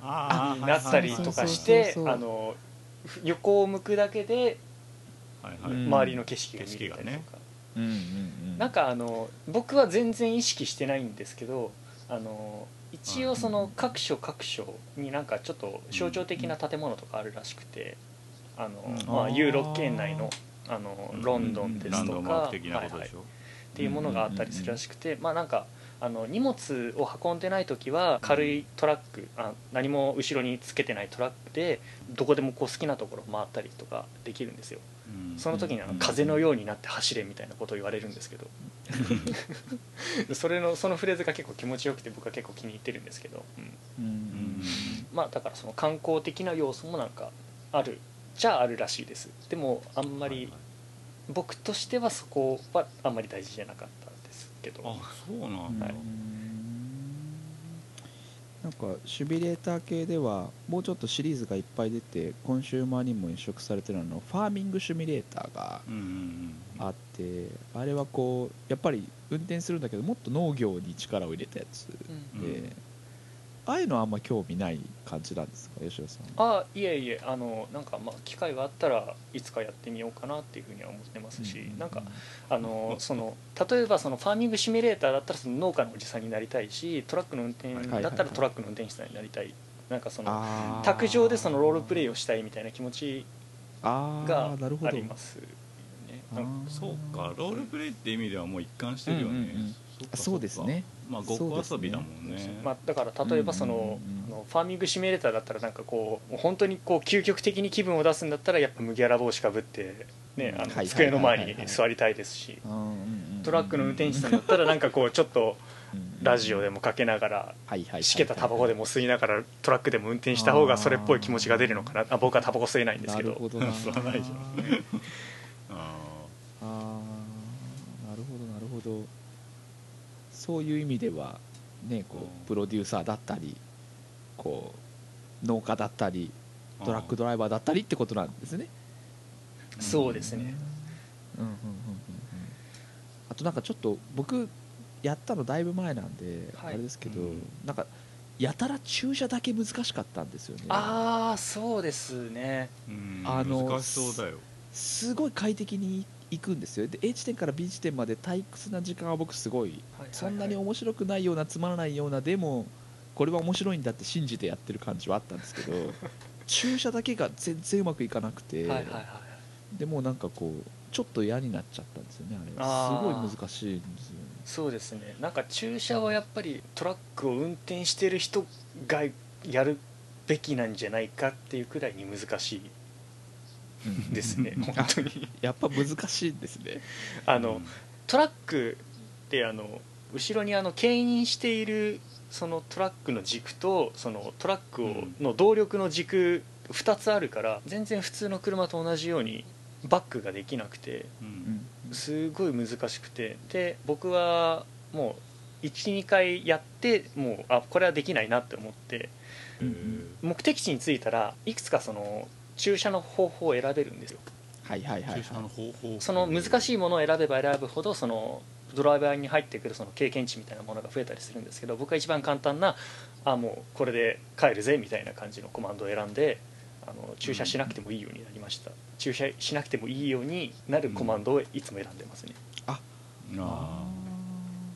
なったりとかしてあの横を向くだけではいはい、うん周りの景色が見れたりとか、うんうんうん。なんかあの僕は全然意識してないんですけどあの一応その各所各所になんかちょっと象徴的な建物とかあるらしくてあの、うん。まあ、ユーロ圏内のあのロンドンですとか、はいはいことでしょ、っていうものがあったりするらしくて、まあなんかあの荷物を運んでない時は軽いトラックあ何も後ろにつけてないトラックでどこでもこう好きなところ回ったりとかできるんですよ。うん。その時にあのうん。風のようになって走れみたいなことを言われるんですけど。それのそのフレーズが結構気持ちよくて僕は結構気に入ってるんですけど、うん。まあだからその観光的な要素もなんかあるじゃああるらしいです。でもあんまり僕としてはそこはあんまり大事じゃなかっけど。あそうなんだ、はい。なんかシミュレーター系ではもうちょっとシリーズがいっぱい出てコンシューマーにも移植されてるあのファーミングシミュレーターがうんうんうんあってあれはこうやっぱり運転するんだけどもっと農業に力を入れたやつうんで、うんああいうのはあんま興味ない感じなんですか？吉田さんあいえいえあのなんかまあ機会があったらいつかやってみようかなっていうふうには思ってますし、うなんかあのその例えばそのファーミングシミュレーターだったらその農家のおじさんになりたいしトラックの運転はいだったらトラックの運転手さんになりたい。なんかその卓上でそのロールプレイをしたいみたいな気持ちあがーなるほど。ありますよね。あーなんかそうか。ロールプレイって意味ではもう一貫してるよね、うんうんうんそそうですねまあごっこ遊びだもんね。まあ、だから例えばその,、うんうんうん。あのファーミングシミュレーターだったらなんかこう本当にこう究極的に気分を出すんだったらやっぱ麦わら帽子かぶって、ね、あの机の前に座りたいですしトラックの運転手さんだったらなんかこうちょっとラジオでもかけながらはいはいはいしけたタバコでも吸いながらトラックでも運転した方がそれっぽい気持ちが出るのかな。あ僕はタバコ吸えないんですけど。なるほどな。吸わないじゃん。あなるほどなるほどそういう意味ではねこうプロデューサーだったりこう農家だったりートラックドライバーだったりってことなんですね。そうですね。うんうんうんうんうん。あとなんかちょっと僕やったのだいぶ前なんであはい。れですけど、うん。なんかやたら駐車だけ難しかったんですよね。ああそうですね。うんあの難しそうだよ。すごい快適に行くんですよ。で A 地点から B 地点まで退屈な時間は僕すごいそんなに面白くないようなつまらないようなでもこれは面白いんだって信じてやってる感じはあったんですけど 駐車だけが全然うまくいかなくて、でもうなんかこうちょっと嫌になっちゃったんですよねあれあー。すごい難しいんですよね。そうですね。なんか駐車はやっぱりトラックを運転してる人がやるべきなんじゃないかっていうくらいに難しいですね本当に。やっぱ難しいんですね。あの、トラックってあの後ろにあの牽引しているそのトラックの軸とそのトラックをうん。の動力の軸2つあるから全然普通の車と同じようにバックができなくてすごい難しくてで僕はもう12回やってもうあこれはできないなって思って目的地に着いたらいくつかその駐車の方法を選べるんですよ。はいはいはいはい。駐車の方法。その難しいものを選べば選ぶほどそのドライバーに入ってくるその経験値みたいなものが増えたりするんですけど僕は一番簡単なあもうこれで帰るぜみたいな感じのコマンドを選んであの駐車しなくてもいいようになりました、駐車しなくてもいいようになるコマンドをいつも選んでますね、あ。あ。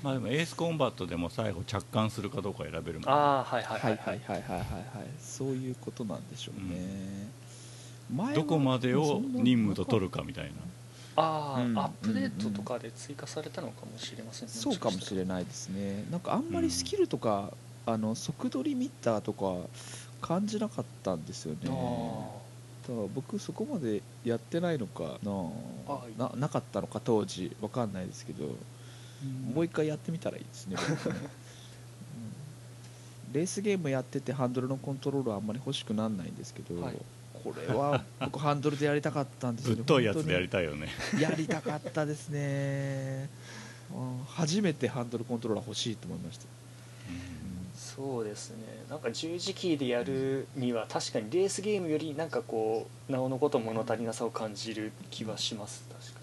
まあでもエースコンバットでも最後着艦するかどうか選べるもん。ねああはいはいははい。いはいはいはいはいはい。そういうことなんでしょうね、前はどこまでを任務と取るかみたいな。ああ、うん。アップデートとかで追加されたのかもしれませんね。そうかもしれないですね。なんかあんまりスキルとか、あの速度リミッターとか感じなかったんですよね。だから僕そこまでやってないのかな。あななかったのか当時。わかんないですけど、もう一回やってみたらいいですね。レースゲームやっててハンドルのコントロールはあんまり欲しくなんないんですけど、はいこれは僕ハンドルでやりたかったんですぶよねっといやつでやり本たいよね。やりたかったですね。うん初めてハンドルコントローラー欲しいと思いました、そうですね。なんか十字キーでやるには確かにレースゲームよりなんかこうなおのこと物足りなさを感じる気はします。確か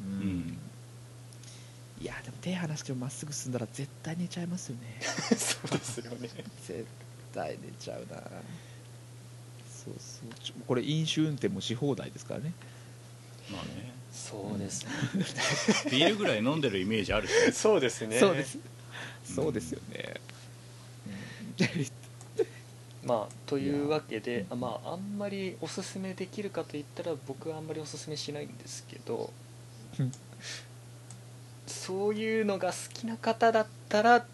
に。うん。うん。いやでも手離してもまっすぐ進んだら絶対寝ちゃいますよね。そうですよね。絶対寝ちゃうなそうそう。これ飲酒運転もし放題ですからね。まあね。そうですね、ビールぐらい飲んでるイメージあるしね。そうですね。そうです。そうですよね、まあというわけであまああんまりおすすめできるかといったら僕はあんまりおすすめしないんですけどうん。そういうのが好きな方だったら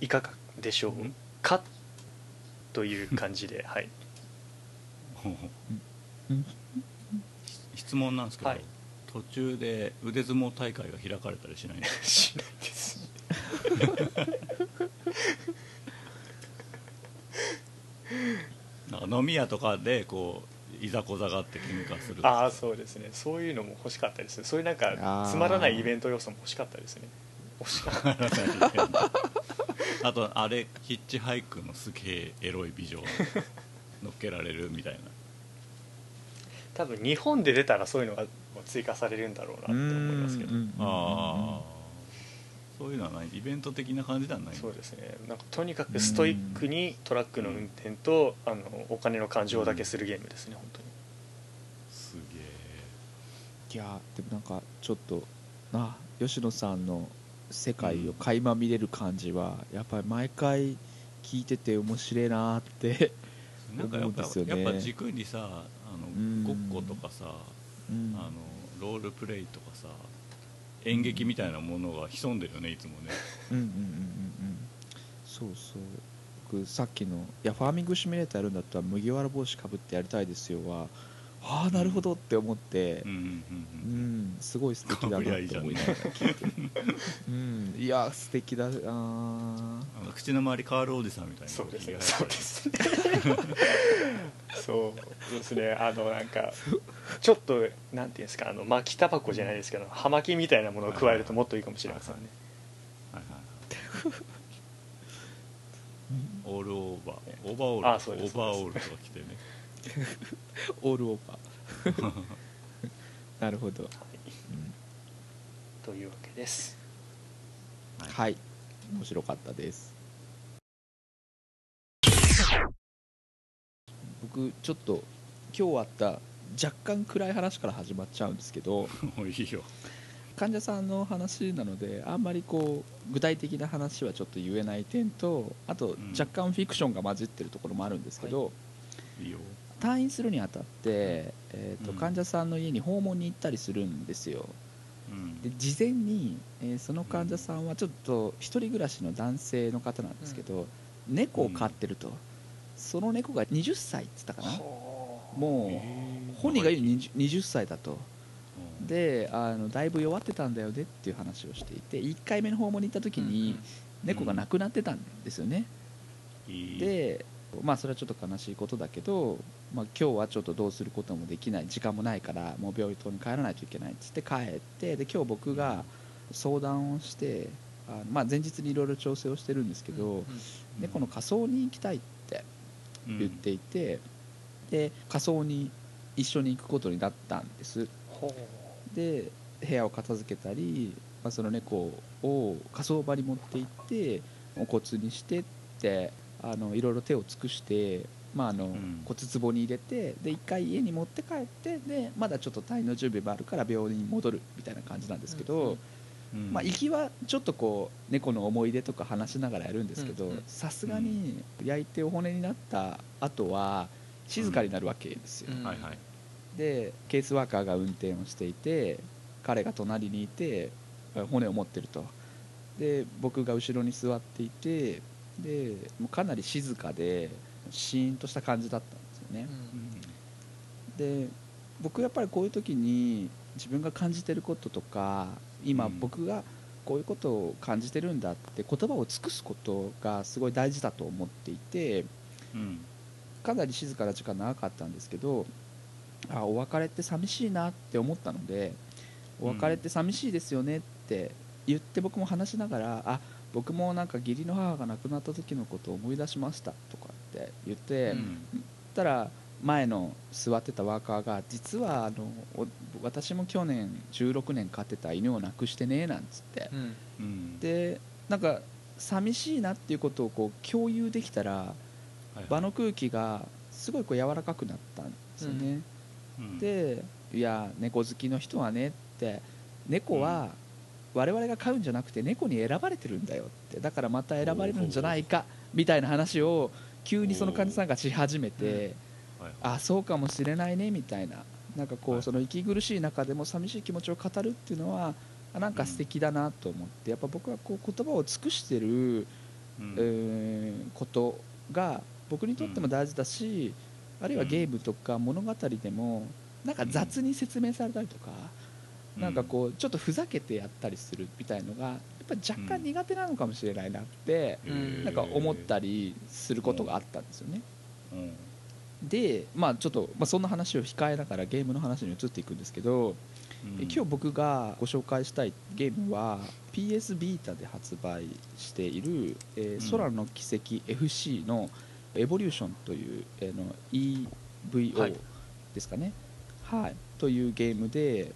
いかがでしょうか？という感じではい。うん質問なんですけど、はい。途中で腕相撲大会が開かれたりしないんですか？しないです。なんか飲み屋とかでこういざこざがあって喧嘩するああそうですね。そういうのも欲しかったですそういうなんかつまらないイベント要素も欲しかったですね。欲しかったあとあれヒッチハイクのすげえエロい美女を乗っけられるみたいな多分日本で出たらそういうのが追加されるんだろうなと思いますけど。うんああそういうのはない。イベント的な感じではない。そうですね。なんかとにかくストイックにトラックの運転とあのお金の勘定だけするゲームですね本当に。すげいやでもなんかちょっとな吉野さんの世界を垣間見れる感じは、やっぱり毎回聞いてて面白いなって、えなんかやっぱ,、思うんですよね。やっぱ軸にさごっことかさうん。あのロールプレイとかさ演劇みたいなものが潜んでるよねいつもね。うんうんうんうんうん。そうそう。僕さっきの「いやファーミングシミュレーターやるんだったら麦わら帽子かぶってやりたいですよは」ああなるほどって思ってうんうんうんううんんすごい素敵だなと思いながら。聞いてるうんいや素敵だ。あー。あの口の周りカールおじさんみたいな。そうですね。そうですね。そうですねあのなんかちょっとなんていうんですかあの巻きタバコじゃないですけど葉巻みたいなものを加えるともっといいかもしれませんね。はいはいはいオールオーバー。オーバーオール。オーバーオールとか着てね オールオーバー。なるほど、というわけです。はい。面白かったです。僕ちょっと今日あった若干暗い話から始まっちゃうんですけど いいよ。患者さんの話なのであんまりこう具体的な話はちょっと言えない点とあとん。若干フィクションが混じってるところもあるんですけど、いいよ退院するにあたって、えーとうん。患者さんの家に訪問に行ったりするんですよ。うん。で事前に、えーその患者さんはちょっと一人暮らしの男性の方なんですけど、猫を飼ってると、その猫が20歳って言ったかな。もう本人が言うに 20, 20歳だと。うん。であのだいぶ弱ってたんだよねっていう話をしていて1回目の訪問に行った時に猫が亡くなってたんですよね、でまあそれはちょっと悲しいことだけど、まあ、今日はちょっとどうすることもできない時間もないからもう病棟に帰らないといけないっつって帰ってで今日僕が相談をしてあの、まあ、前日にいろいろ調整をしてるんですけど、猫の仮装に行きたいってうん。言っていて、で仮装に一緒に行くことになったんです。ほで部屋を片付けたり、まあ、その猫を火葬場に持って行ってお骨にしてってあのいろいろ手を尽くして、まああのん。骨壺に入れてで一回家に持って帰ってでまだちょっと退院の準備もあるから病院に戻るみたいな感じなんですけど、うん。まあ、行きはちょっとこう猫の思い出とか話しながらやるんですけどさすがに焼いてお骨になった後は静かになるわけですよ。うん。はいはい。でケースワーカーが運転をしていて彼が隣にいて骨を持ってると。で僕が後ろに座っていてでもうかなり静かでシーンとした感じだったんですよね、で僕やっぱりこういう時に自分が感じてることとか今うん。僕がこういうことを感じてるんだって言葉を尽くすことがすごい大事だと思っていてうん。かなり静かな時間長かったんですけどあお別れって寂しいなって思ったのでお別れって寂しいですよねって言って僕も話しながらあ僕もなんか義理の母が亡くなった時のことを思い出しましたとかって言って、うん。たら前の座ってたワーカーが実はあのお私も去年16年飼ってた犬を亡くしてねなんつって。うん。うん。でなんか寂しいなっていうことをこう共有できたら場の空気がすごいこう柔らかくなったんですよね、うん。でいや猫好きの人はねって猫は我々が飼うんじゃなくて猫に選ばれてるんだよって。だからまた選ばれるんじゃないかみたいな話を急にその患者さんがし始めて、はいはい。あそうかもしれないねみたいな。なんかこはい。うその息苦しい中でも寂しい気持ちを語るっていうのはあなんか素敵だなと思ってやっぱ僕はこう言葉を尽くしてる、うん。えーことが僕にとっても大事だし、あるいはゲームとか物語でもなんか雑に説明されたりとか、なんかこうちょっとふざけてやったりするみたいのがぱり若干苦手なのかもしれないなって、うん。なんか思ったりすることがあったんですよね。うん。で、まあ、ちょっと、まあ、そんな話を控えながらゲームの話に移っていくんですけどえ今日僕がご紹介したいゲームは PS ビータで発売している「えーうん。空の奇跡 FC」の「エボリューション」という、えーのは EVO い。ですかね、はい。というゲームで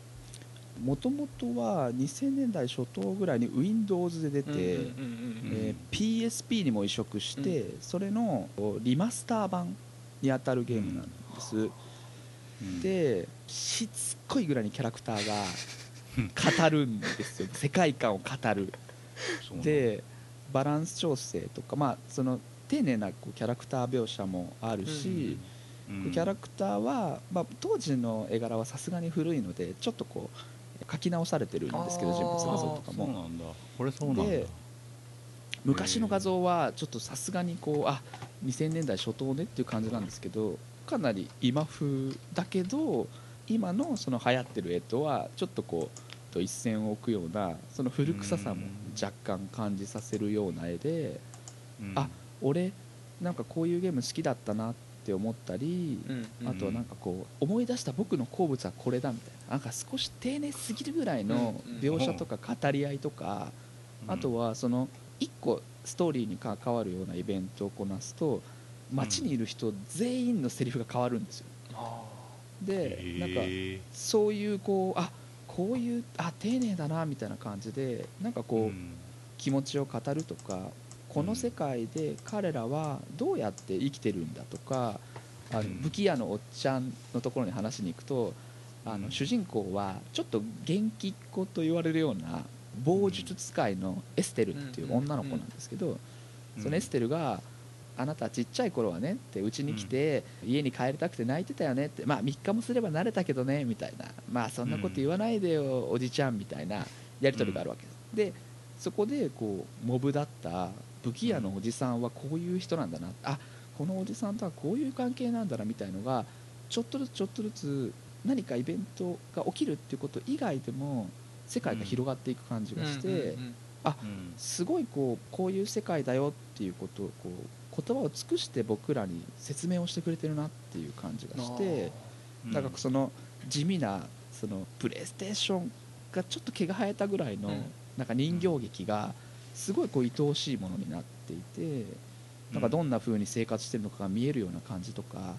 もともとは2000年代初頭ぐらいに Windows で出て、うんうんうんうんえー PSP にも移植して、それのリマスター版に当たるゲームなんです、うん、でしつこいぐらいにキャラクターが 語るんですよ。世界観を語る。でバランス調整とかまあその丁寧なこうキャラクター描写もあるし、うんキャラクターは、まあ、当時の絵柄はさすがに古いのでちょっとこう書き直されてるんですけど人物画像とかも。そうなんだ。これそうなんだ。で昔の画像はちょっとさすがにこうあ2000年代初頭ねっていう感じなんですけどかなり今風だけど今のその流行ってる絵とはちょっとこうと一線を置くようなその古臭さも若干感じさせるような絵でうん。あ俺なんかこういうゲーム好きだったなって思ったりあとはなんかこう思い出した僕の好物はこれだみたいななんか少し丁寧すぎるぐらいの描写とか語り合いとかあとはその1個ストーリーに関わるようなイベントをこなすと街にいる人全員のセリフが変わるんですよ。あでなんかへそういうこうあこういうあ丁寧だなみたいな感じでなんかこう、気持ちを語るとかこの世界で彼らはどうやって生きてるんだとかあのうん。武器屋のおっちゃんのところに話しに行くとあうんの主人公はちょっと元気っ子と言われるような棒術使いのエステルっていう女の子なんですけどそのエステルがあなたちっちゃい頃はねってうちに来て家に帰りたくて泣いてたよねってまあ3日もすれば慣れたけどねみたいな。まあそんなこと言わないでよおじちゃんみたいなやり取りがあるわけです。でそこでこうモブだった武器屋のおじさんはこういう人なんだな。あこのおじさんとはこういう関係なんだなみたいのがちょっとずつちょっとずつ何かイベントが起きるっていうこと以外でも世界が広がっていく感じがして、うんうんうんすごいこうこういう世界だよっていうことをこう言葉を尽くして僕らに説明をしてくれてるなっていう感じがしてうんなんかその地味なそのプレイステーションがちょっと毛が生えたぐらいのうん。なんか人形劇がすごいこう愛おしいものになっていてなんかどんな風に生活してるのかが見えるような感じとか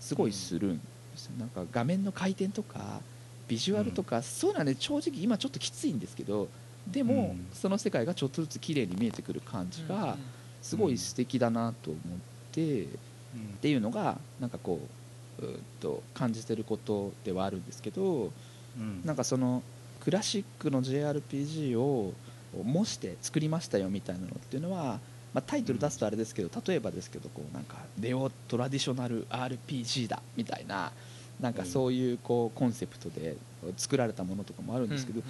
すごいするんですよなんか画面の回転とかビジュアルとかそういうのはね正直今ちょっときついんですけどでもうん。その世界がちょっとずつ綺麗に見えてくる感じうんがすごい素敵だなと思ってっうん。ていうのがなんかこううと感じてることではあるんですけどうん。なんかそのクラシックの JRPG を模して作りましたよみたいなのっていうのは、まあ、タイトル出すとあれですけど例えばですけどこうなんかネオトラディショナル RPG だみたいななんかそういうこうコンセプトで作られたものとかもあるんですけど、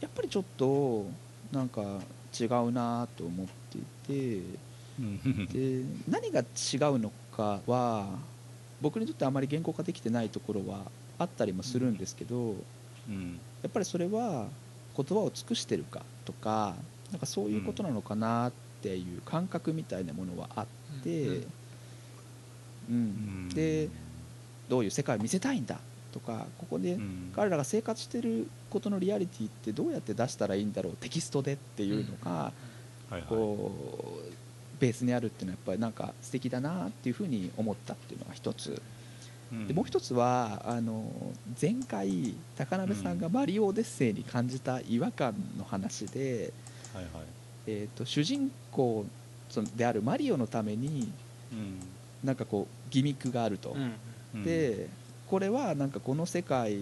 やっぱりちょっとなんか違うなと思っていてうん。で何が違うのかは僕にとってあまり言語化できてないところはあったりもするんですけど、うん。やっぱりそれは言葉を尽くしてるかとかなんかそういうことなのかなっていう感覚みたいなものはあって、うんうん。でどういう世界を見せたいんだとかここでうん。彼らが生活してることのリアリティってどうやって出したらいいんだろうテキストでっていうのが、こうベースにあるっていうのはやっぱりなんか素敵だなっていうふうに思ったっていうのが一つ。うん。でもう一つはあの前回高鍋さんがマリオ・オデッセイに感じた違和感の話で、えー、と主人公そのであるマリオのためにうんなんかこうギミックがあると、うん。うん。でこれはなんかこの世界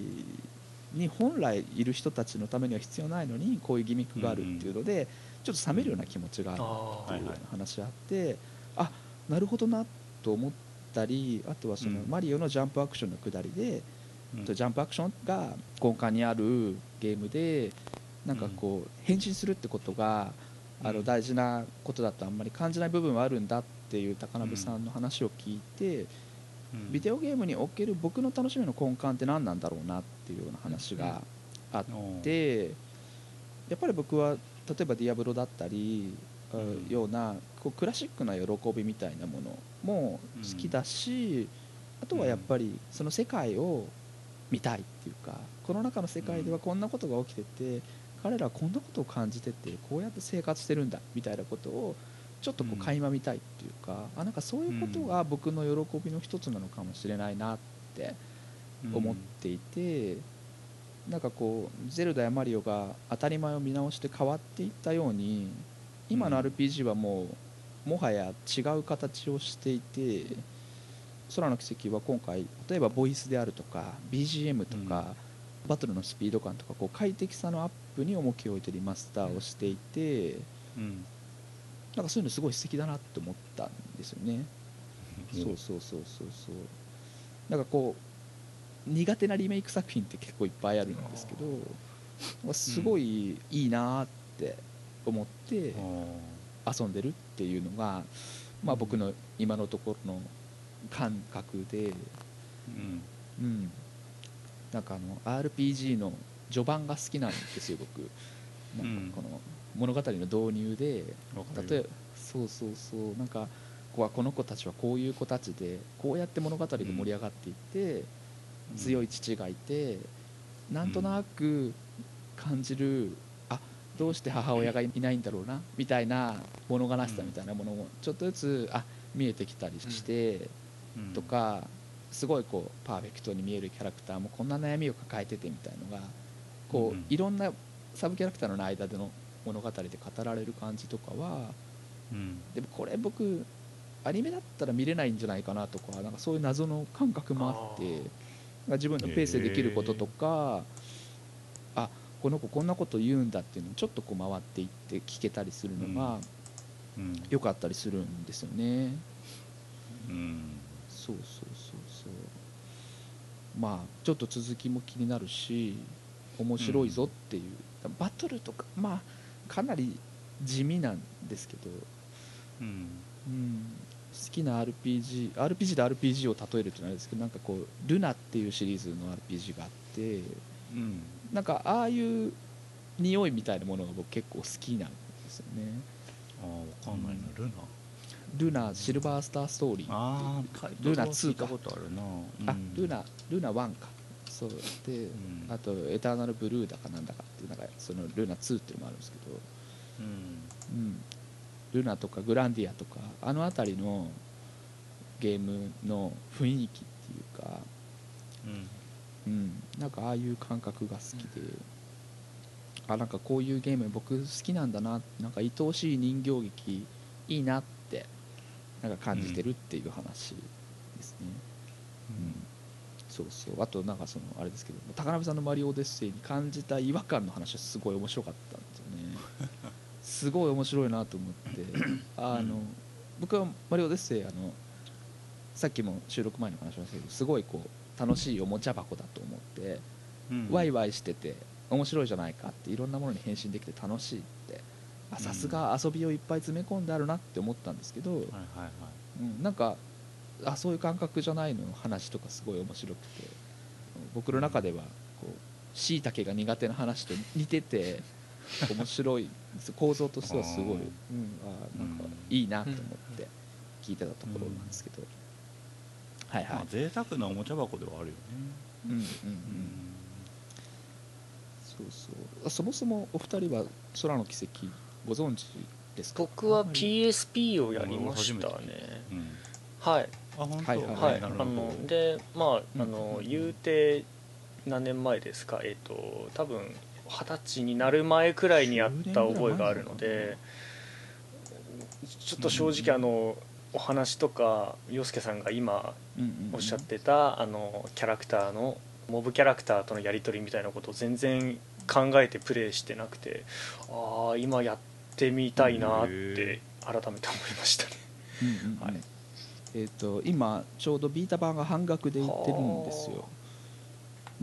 に本来いる人たちのためには必要ないのにこういうギミックがあるっていうので、ちょっと冷めるような気持ちがあるあという話があって、あなるほどなと思ったりあとはそのうん。マリオのジャンプアクションの下りで、うん。ジャンプアクションが根幹にあるゲームでなんかこう変身するってことがあのうん。大事なことだとあんまり感じない部分はあるんだっていう高鍋さんの話を聞いて、うん。ビデオゲームにおける僕の楽しみの根幹って何なんだろうなっていうような話があってやっぱり僕は例えば「ディアブロ」だったり、ようなこうクラシックな喜びみたいなものも好きだし、あとはやっぱりその世界を見たいっていうかこの中の世界ではこんなことが起きてて、彼らはこんなことを感じててこうやって生活してるんだみたいなことをちょっとこう垣間見たいっていうか、あなんかそういうことが僕の喜びの一つなのかもしれないなって思っていて、なんかこうゼルダやマリオが当たり前を見直して変わっていったように今の RPG はもうもはや違う形をしていて空の奇跡は今回例えばボイスであるとか BGM とか、バトルのスピード感とかこう快適さのアップに重きを置いてリマスターをしていて、うん。なんかそういうのすごい素敵だなって思ったんですよね。うん。そうそうそうそうそう。なんかこう苦手なリメイク作品って結構いっぱいあるんですけどすごいいいなって思ってあ遊んでるっていうのが、まあ、僕の今のところの感覚で、ーうん。うん、なんかあの RPG の序盤が好きなんですよ僕。なんかこの物語の導入で例えばそうそうそうなんかこうこの子たちはこういう子たちでこうやって物語で盛り上がっていって、強い父がいてなんとなく感じる、あどうして母親がいないんだろうなみたいな物悲しさみたいなものもちょっとずつあ見えてきたりして、うん。とかすごいこうパーフェクトに見えるキャラクターもこんな悩みを抱えててみたいのがこう、うんいろんなサブキャラクターの間での物語で語られる感じとかはうん。でもこれ僕アニメだったら見れないんじゃないかなとかなんかそういう謎の感覚もあって自分のペースでできることとか、あこの子こんなこと言うんだっていうのをちょっとこう回っていって聞けたりするのがうん。良かったりするんですよね。うん。そうそうそうまあちょっと続きも気になるし面白いぞっていう、バトルとかまあかなり地味なんですけど、うん。うん、好きな RPG RPG で RPG を例えるというのはですけどなんかこうルナっていうシリーズの RPG があってうん。なんかああいう匂いみたいなものが僕結構好きなんですよね。ああわかんないなルナルナシルバースターストーリー。ああタイトルナルは聞い2かたことあるな。あルナルナ1か。そう。で、ん。あとエターナルブルーだかなんだかっていうなんかそのルナ2っていうのもあるんですけど、うん。うん、ルナとかグランディアとかあの辺りのゲームの雰囲気っていうか、うん。うん、なんかああいう感覚が好きで、あなんかこういうゲーム僕好きなんだな。なんか愛おしい人形劇いいなってなんか感じてるっていう話ですね、うん。そうそう。あとなんかそのあれですけど高鍋さんの「マリオオデッセイ」に感じた違和感の話はすごい面白かったんですよね。すごい面白いなと思って。あの、うん僕は「マリオオデッセイ」あのさっきも収録前にも話しましたけどすごいこう楽しいおもちゃ箱だと思って、うん。ワイワイしてて面白いじゃないかっていろんなものに変身できて楽しいさすが遊びをいっぱい詰め込んであるなって思ったんですけど、はいはいはい。うん、なんかあそういう感覚じゃないの話とかすごい面白くて僕の中ではこうしいたけが苦手な話と似てて面白い 構造としてはすごい、うん、あなんかうん。いいなと思って聞いてたところなんですけど、はいはい、まあ贅沢なおもちゃ箱ではあるよね。うんうんうん。うん。そうそう。そもそもお二人は空の奇跡ご存知ですか？僕は PSP をやりましたね。うんはい。あ本当？はいはい。はい。あのでまあうん。あの言うて何年前ですか？えっと多分二十歳になる前くらいにやった覚えがあるのでちょっと正直あのお話とか洋介さんが今おっしゃってたあのキャラクターのモブキャラクターとのやり取りみたいなことを全然考えてプレイしてなくてああ今やってみたいなって改めて思いましたね。うんうんうん。はい。えっ、と今ちょうどビータ版が半額で売ってるんですよ。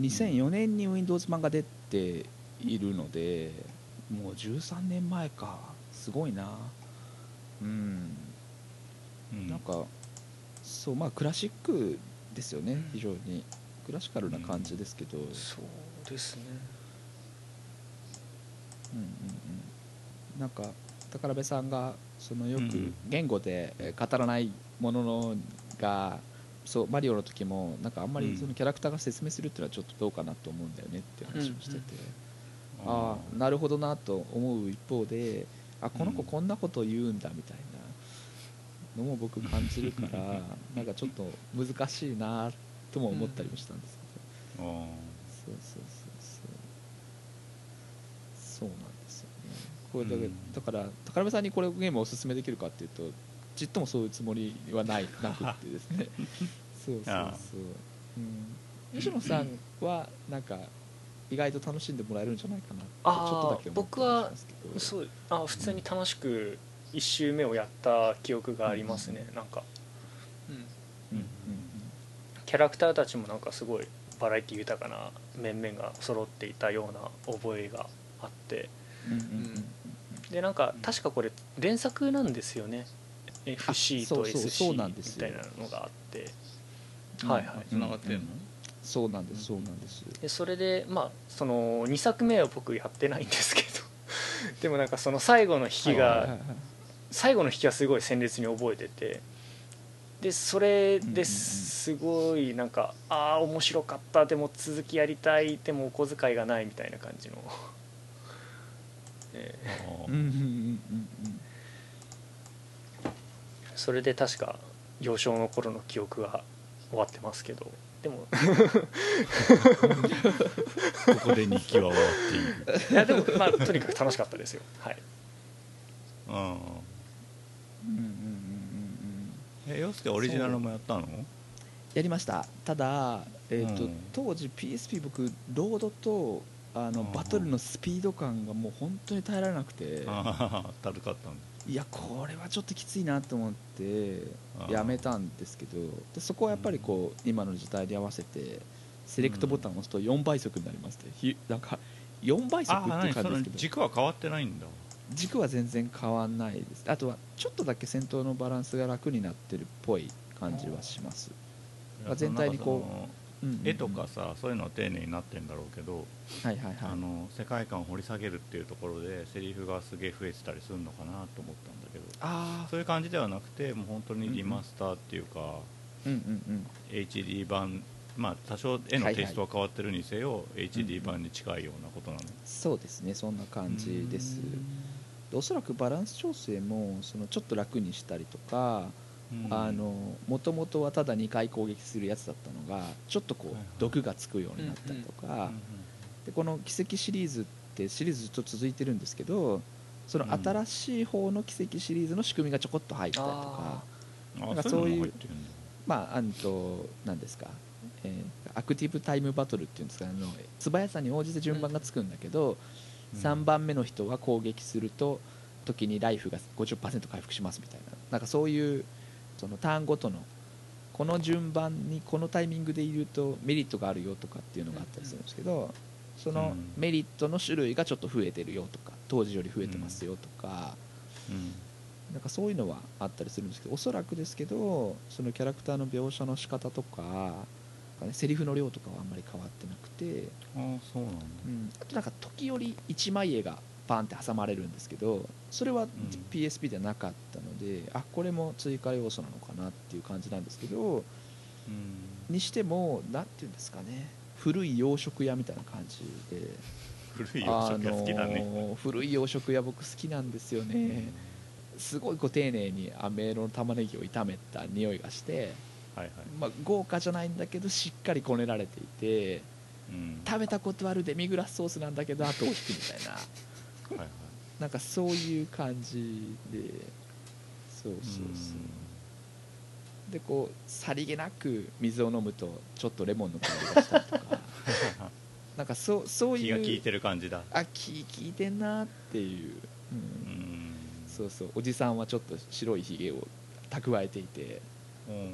2004年に Windows 版が出ているのでもう13年前か。すごいな。うん。うん。なんかそうまあクラシックですよね非常に。クラシカルな感じですけど、うん。うんうん、そうですねなんか宝部さんがそのよくうん言語でえー語らないもののがそうマリオの時もなんかあんまりそのキャラクターが説明するっていうのはちょっとどうかなと思うんだよねって話をしてて、ああなるほどなと思う一方であこの子こんなこと言うんだみたいなのも僕感じるから なんかちょっと難しいなとも思ったりもしたんですけど、うそうそうそうそうなんですよねこれだけうん。だから宝部さんにこれゲームをおすすめできるかっていうとちっともそういうつもりはないなくってですね。そうそうそう。うん、吉野さんはなんか意外と楽しんでもらえるんじゃないかなってちょっとだけ思ったりしますけど。そうあ普通に楽しく1周目をやった記憶がありますね、なん。か、うん、うんうん。キャラクターたちもなんかすごいバラエティ豊かな面々が揃っていたような覚えがあって。うんうんうんうんでなんか確かこれ連作なんですよね。FC と SC みなんですよ。たいなのがあって。うんはいはい。つながってんの？そうなんですそうなんです。でそれでまあその2作目は僕やってないんですけど。でもなんかその最後の引きが最後の引きはすごい鮮烈に覚えてて。でそれですごいなんかああ面白かった。でも続きやりたい。でもお小遣いがないみたいな感じの、えーあーうん。うんうんうん。それで確か幼少の頃の記憶が終わってますけど。でも。ここで日記は終わっている。いやでもまあとにかく楽しかったですよ。はい。あうんうんうんうんうん。ーえ洋介オリジナルもやったの？やりました。ただ、えーとうん。当時 PSP 僕ロードとあのうんバトルのスピード感がもう本当に耐えられなくて。かったんだ。いやこれはちょっときついなと思ってやめたんですけどでそこはやっぱりこう今の時代に合わせてセレクトボタンを押すと4倍速になりましてひなんか4倍速って感じですけど。軸は変わってないんだ。軸は全然変わんないです。あとはちょっとだけ戦闘のバランスが楽になってるっぽい感じはします。まあ全体にこう絵とかさそういうのは丁寧になってんだろうけど、はいはいはい。あの世界観を掘り下げるっていうところでセリフがすげえ増えてたりするのかなと思ったんだけど。あそういう感じではなくてもう本当にリマスターっていうか、あうんうんうん。HD 版まあ多少絵のテイストは変わってるにせよ、HD 版に近いようなことなの、そうですねそんな感じです。おそらくバランス調整もそのちょっと楽にしたりとかもともとはただ2回攻撃するやつだったのがちょっとこう毒がつくようになったりとか、でこの奇跡シリーズってシリーズずっと続いてるんですけどその新しい方の奇跡シリーズの仕組みがちょこっと入ったりとかうんなんかあそういうまああと何ですか、えーアクティブタイムバトルっていうんですかあの素早さに応じて順番がつくんだけど、うん。3番目の人は攻撃すると時にライフが50%回復しますみたいななんかそういうそのターンごとのこの順番にこのタイミングでいるとメリットがあるよとかっていうのがあったりするんですけどそのうんメリットの種類がちょっと増えてるよとか当時より増えてますよとか、うん。なんかそういうのはあったりするんですけどおそらくですけどそのキャラクターの描写の仕方とかねセリフの量とかはあんまり変わってなくて、ああそうなんだ。うん、あとなんか時折一枚絵がパンって挟まれるんですけどそれは PSP ではなかったので、あこれも追加要素なのかなっていう感じなんですけどうん。にしても何て言うんですかね古い洋食屋みたいな感じで 古い洋食が好きだね、あのー古い洋食屋僕好きなんですよね、すごいこう丁寧に飴色の玉ねぎを炒めた匂いがして、はいはい、まあ、豪華じゃないんだけどしっかりこねられていてうん。食べたことあるデミグラスソースなんだけど後を引くみたいな。はいはいなんかそういう感じで。そうそうそう。でこうさりげなく水を飲むとちょっとレモンの香りがしたりとか。なんかそうそういう。気が利いてる感じだ。あ気利いてんなっていう、うん。うん。そうそう。おじさんはちょっと白いひげを蓄えていて。うん。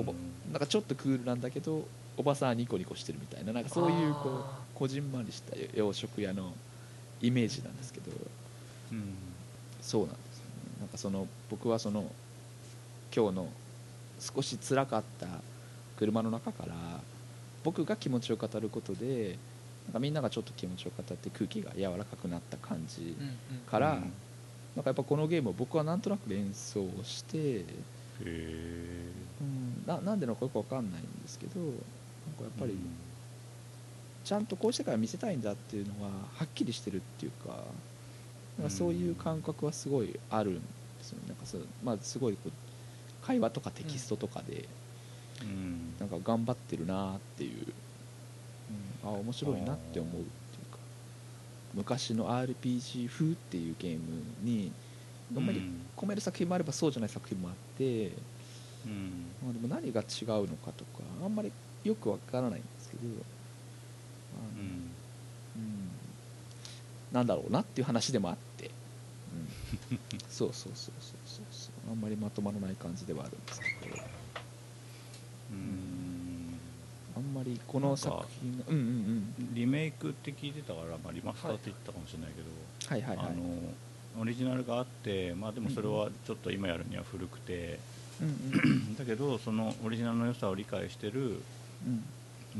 なんかちょっとクールなんだけどおばさんはニコニコしてるみたいな。なんかそういうこうあこじんまりした洋食屋のイメージなんですけどうん。そうなんですよね。なんかその僕はその今日の少し辛かった車の中から僕が気持ちを語ることでなんかみんながちょっと気持ちを語って空気が柔らかくなった感じーうんうんから、うん。なんかやっぱこのゲームを僕はなんとなく連想してへえうん、ななんでなのかよくわかんないんですけどなんかやっぱりちゃんとこうしてから見せたいんだっていうのがはっきりしてるっていうかなんかそういう感覚はすごいあるんですよね。なんかそう、まあ、すごいこう会話とかテキストとかでうん。なんか頑張ってるなっていう、うん、あ面白いなって思うっていうか昔の RPG 風っていうゲームにあんまり込める作品もあればそうじゃない作品もあって、うん。まあ、でも何が違うのかとかあんまりよくわからないんですけど、あのうん。うん。なんだろうなっていう話でもあっ そうそうそうそうそう。そうあんまりまとまらない感じではあるんですけど。うん。あんまりこの作品がうんうんうん。リメイクって聞いてたから、まあ、リマスターって言ったかもしれないけど、はいはいはい。あのオリジナルがあって、まあ、でもそれはちょっと今やるには古くて、うんうん。だけどそのオリジナルの良さを理解してる、うん。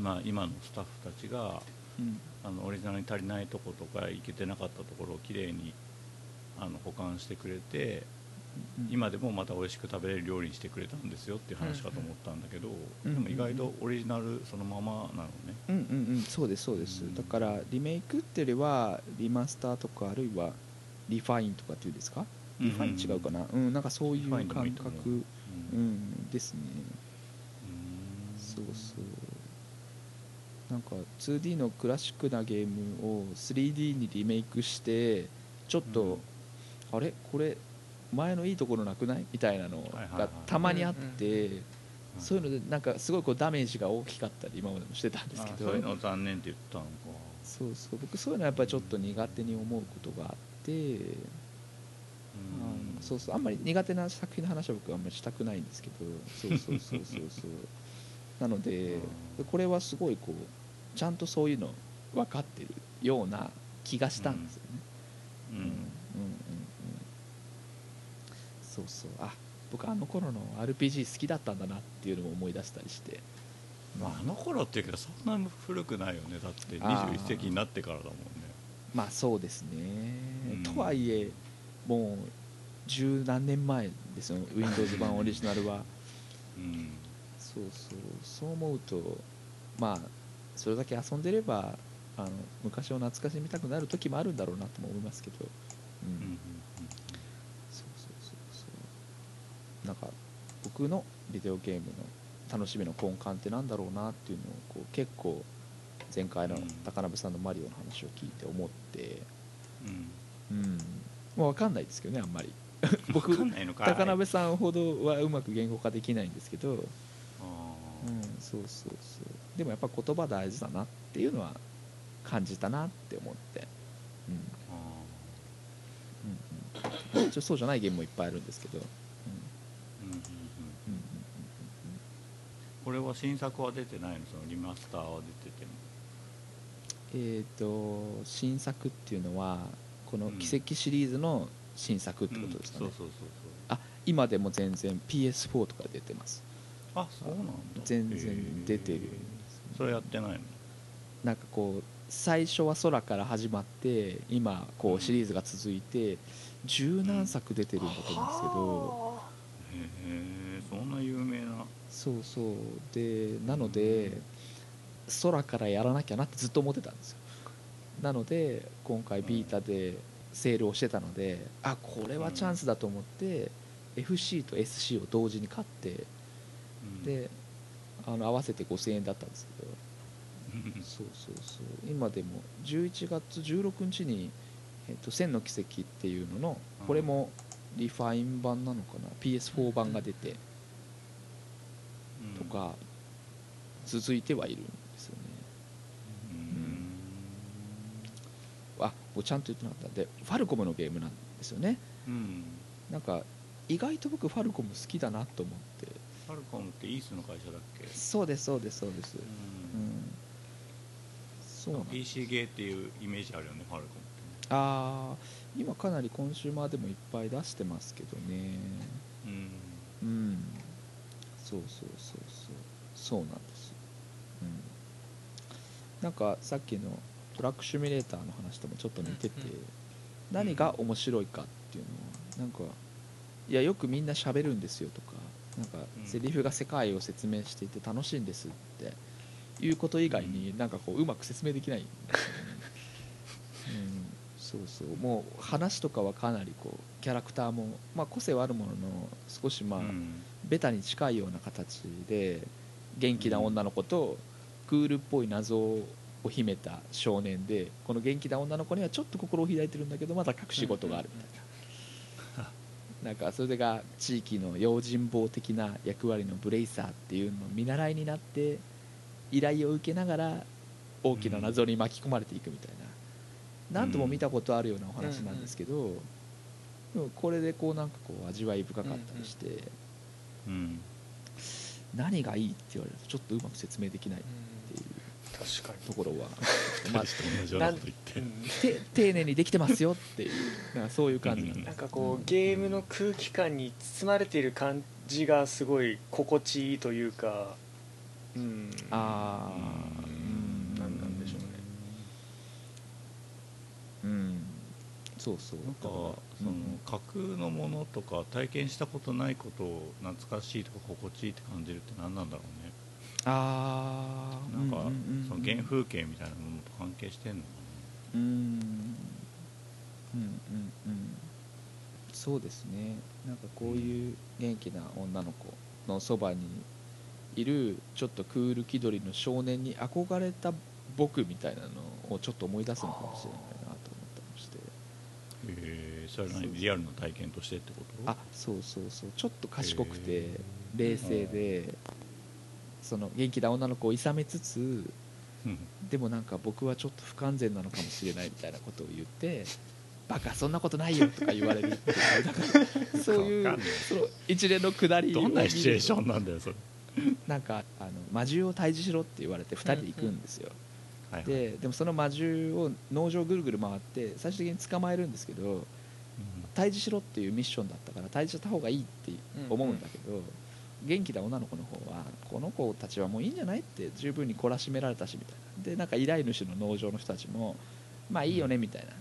まあ、今のスタッフたちがうん。あのオリジナルに足りないとことかいけてなかったところをきれいにあの補完してくれてうん。今でもまた美味しく食べれる料理にしてくれたんですよっていう話かと思ったんだけど、うん。でも意外とオリジナルそのままなのね。うんうんうん。そうですそうです、うんだからリメイクっていうよりはリマスターとかあるいはリファインとかっていうんですか？リファイン違うかな？うん、なんかそういうリファインでもい感いう覚うん。うん。ですねそうそう。なんか 2D のクラシックなゲームを 3D にリメイクしてちょっと、うんあれ？これ前のいいところなくない？みたいなのがたまにあって、うんそういうのでなんかすごいこうダメージが大きかったり今までもしてたんですけど。あそういうの残念って言ったのか。そうそう。僕そういうのはやっぱりちょっと苦手に思うことがあって、うん。そうそう。あんまり苦手な作品の話は僕はあんまりしたくないんですけど。そうそうそうそうそう。なのでうんこれはすごいこうちゃんとそういうの分かってるような気がしたんですよね、うんうんうんそうそう。あ僕あの頃の RPG 好きだったんだなっていうのも思い出したりして。まあ、あの頃っていうけどそんなに古くないよね。だってあー。21世紀になってからだもんね。まあそうですね、うん。とはいえもう十何年前ですよ。Windows 版オリジナルは。うん。そうそう。そう思うとまあそれだけ遊んでればあの昔を懐かしみたくなる時もあるんだろうなとも思いますけど、うん。うんうんそうそうそうそうなんか僕のビデオゲームの楽しみの根幹ってなんだろうなっていうのをこう結構前回のうん高鍋さんのマリオの話を聞いて思って。うん。もう分かんないですけどねあんまり。僕高鍋さんほどはうまく言語化できないんですけど、うん、あそうそうそう。でもやっぱ言葉大事だなっていうのは感じたなって思って、うん。ー。うんうん。そうじゃないゲームもいっぱいあるんですけど、うんうんうんうんうんうんこれは新作は出てないの？そのリマスターは出てても。うんうん、えっ、と新作っていうのはこのうん。奇跡シリーズの新作ってことですかね、うん。そうそうそうあ今でも全然 PS4 とかで出てます。そうあそうなんだ。全然出てるんですね。それやってないの？なんかこう最初は空から始まって今こうん。うシリーズが続いて十何作出てるんだと思うんですけど、へえそんそうそう。でなので空からやらなきゃなってずっと思ってたんですよ。なので今回ビータでセールをしてたのであこれはチャンスだと思って FC と SC を同時に買ってうん。であの合わせて5000円だったんですけど。うん。そうそうそう。今でも11月16日に「えっと千の奇跡」っていうののうん。これもリファイン版なのかな？PS4 版が出てとか続いてはいるんですよね。うん。あもうちゃんと言ってなかったんでファルコムのゲームなんですよね。うん。なんか意外と僕ファルコム好きだなと思って。ファルコムってイースの会社だっけ？そうですそうですそうです。ううん。んそうなんです。PC ゲーっていうイメージあるよねファルコムってね。ああ今かなりコンシューマーでもいっぱい出してますけどね。うん。うんそうそうそうそう。そうなんですうん。なんかさっきのトラックシミュレーターの話ともちょっと似てて、うんうん。何が面白いかっていうのはなんかいやよくみんな喋るんですよとかなんかうん。セリフが世界を説明していて楽しいんですっていうこと以外になんかこううまく説明できないんですよね、うん、そうそう。もう話とかはかなりこうキャラクターも、まあ、個性はあるものの少しまあ、うんベタに近いような形で元気な女の子とクールっぽい謎を秘めた少年でこの元気な女の子にはちょっと心を開いてるんだけどまだ隠し事があるみたいな。なんかそれが地域の用心棒的な役割のブレイサーっていうのを見習いになって依頼を受けながら大きな謎に巻き込まれていくみたいな。何度も見たことあるようなお話なんですけどでもこれでこうなんかこう味わい深かったりして。うん。何がいいって言われるとちょっとうまく説明できないっていう確かところは、まあ、まあ、同じようなこと言って丁寧にできてますよっていうなんかそういう感じなんだ。なんかこうゲームの空気感に包まれている感じがすごい心地いいというかうん。ああうん。なんなんでしょうね。うんそうそう。なんかその架空のものとか体験したことないことを懐かしいとか心地いいって感じるって何なんだろうね。ああなんかその原風景みたいなものと関係してんのかうん。うんうんうん。そうですね。なんかこういう元気な女の子のそばにいるちょっとクール気取りの少年に憧れた僕みたいなのをちょっと思い出すのかもしれないえそれは何？リアルな体験としてってこと？あそうそうそう。ちょっと賢くて冷静でその元気な女の子をいさめつつうん。でもなんか僕はちょっと不完全なのかもしれないみたいなことを言ってバカそんなことないよとか言われるっていうなんか そういうその一連の下りをどんなシチュエーションなんだよそれ。なんかあの魔獣を退治しろって言われて2人で行くんですよ、はいはい。ででもその魔獣を農場ぐるぐる回って最終的に捕まえるんですけど退治しろっていうミッションだったから退治した方がいいって思うんだけど、元気な女の子の方はこの子たちはもういいんじゃないって十分に懲らしめられたしみたいな。でなんか依頼主の農場の人たちもまあいいよねみたいな、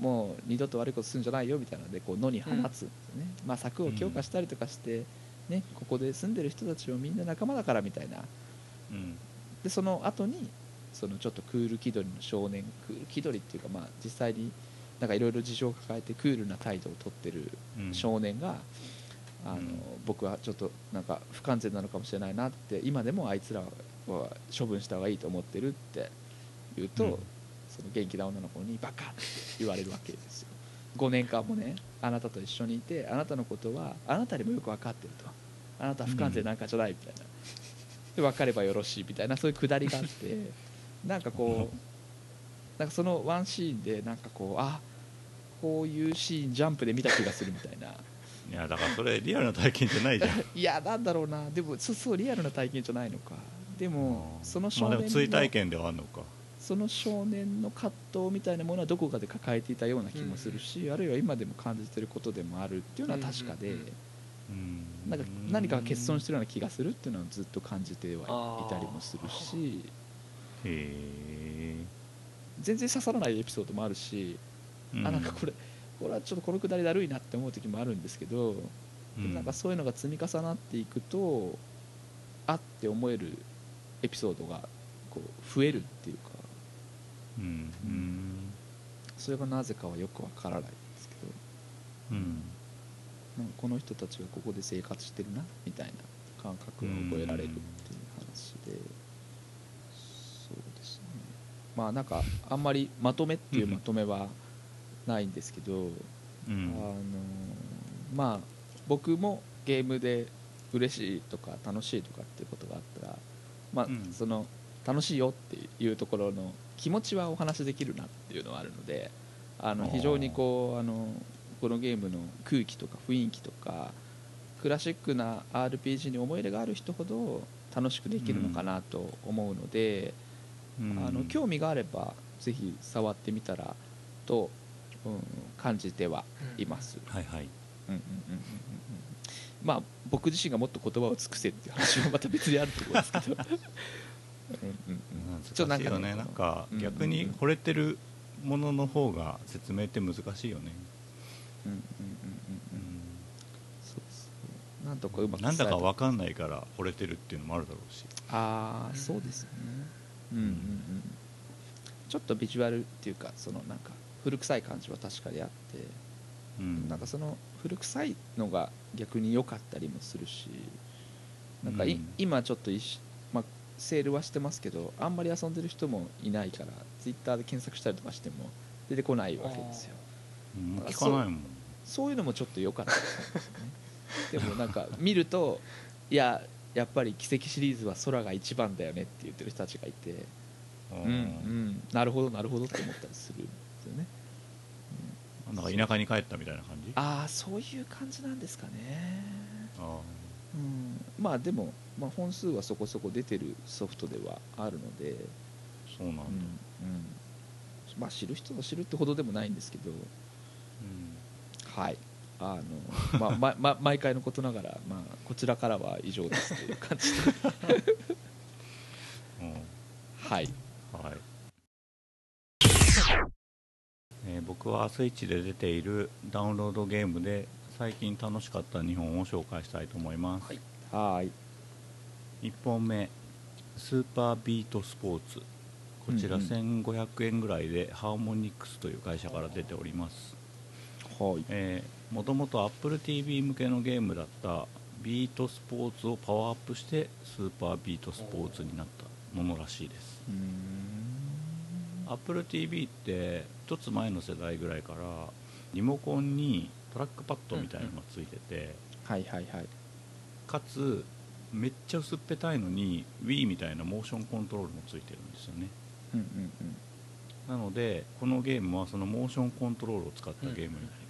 もう二度と悪いことするんじゃないよみたいな。のでこう野に放つんですよね、まあ、柵を強化したりとかして、ね、ここで住んでる人たちをみんな仲間だからみたいな。うん。でその後にそのちょっとクール気取りの少年クール気取りっていうかまあ実際になんかいろいろ事情を抱えてクールな態度をとってるうん。少年が、あのうん。僕はちょっとなんか不完全なのかもしれないなって今でもあいつらは処分した方がいいと思ってるって言うと、うん。その元気な女の子にバカって言われるわけですよ。5年間もねあなたと一緒にいてあなたのことはあなたにもよく分かってると。あなたは不完全なんかじゃないみたいな、で分かればよろしいみたいなそういうくだりがあってなんかこうなんかそのワンシーンでなんかこうあこういうシーンジャンプで見た気がするみたいな。いやだからそれリアルな体験じゃないじゃん。いやなんだろうな。でもそうそうリアルな体験じゃないのか。でもその少まあで年のも追体験ではあるのか。その少年の葛藤みたいなものはどこかで抱えていたような気もするし、あるいは今でも感じてることでもあるっていうのは確かで、うんうんうん。うんなんか何かが欠損してるような気がするっていうのはずっと感じてはいたりもするしへえ全然刺さらないエピソードもあるし、あなんかこれこれはちょっとこのくだりだるいなって思う時もあるんですけど、でもなんかそういうのが積み重なっていくとあって思えるエピソードがこう増えるっていうかうん。うん。それがなぜかはよくわからないんですけどうん。なんかこの人たちがここで生活してるなみたいな感覚が覚えられるっていう話で、まあなんかあんまりまとめっていうまとめはないんですけど、うあのんまあ僕もゲームで嬉しいとか楽しいとかっていうことがあったらまあ、うん。その楽しいよっていうところの気持ちはお話しできるなっていうのはあるのであの非常にこうあのこのゲームの空気とか雰囲気とかクラシックな RPG に思い入れがある人ほど楽しくできるのかなと思うので、うんあの興味があればぜひ触ってみたらと、うん、感じてはいます。はいはい。うんうんうんうんうんうん。まあ僕自身がもっと言葉を尽くせっていう話はまた別にあると思うんですけど。うんうんうん。ちょっとなんかね難しいよねなんかうん。逆に惚れてるものの方が説明って難しいよね。うんうんうんうんううん。そうそうなんとかうまくなんだか分かんないから惚れてるっていうのもあるだろうし。ああそうですよねうんうんうん。ちょっとビジュアルっていうかそのなんか古臭い感じは確かにあってうん。なんかその古臭いのが逆に良かったりもするしなんかい、うん。今ちょっとまあ、セールはしてますけどあんまり遊んでる人もいないからツイッターで検索したりとかしても出てこないわけですよ。うん。聞かないもん。そういうのもちょっと良かったですよね。でもなんか見るといややっぱり奇跡シリーズは空が一番だよねって言ってる人たちがいて。うん。うん。なるほどなるほどって思ったりするんですよね。なんか田舎に帰ったみたいな感じ？ああそういう感じなんですかね。あうん。まあでも、まあ、本数はそこそこ出てるソフトではあるので、ーそうなんだ、うん。うん。まあ知る人ぞ知るってほどでもないんですけど。うん。はいあの、まあまま、毎回のことながら、まあ、こちらからは以上ですという感じで うん。はい。はい、えー僕はスイッチで出ているダウンロードゲームで最近楽しかった2本を紹介したいと思います、はい。はい。1本目スーパービートスポーツ。こちらうんうん。1500円ぐらいでハーモニクスという会社から出ておりますもともと AppleTV 向けのゲームだったビートスポーツをパワーアップしてスーパービートスポーツになったものらしいです。AppleTV って一つ前の世代ぐらいからリモコンにトラックパッドみたいなのがついてて、はいはいはい。かつめっちゃ薄っぺたいのに Wii みたいなモーションコントロールもついてるんですよね。うんうんうん。なのでこのゲームはそのモーションコントロールを使ったゲームになります、うんうん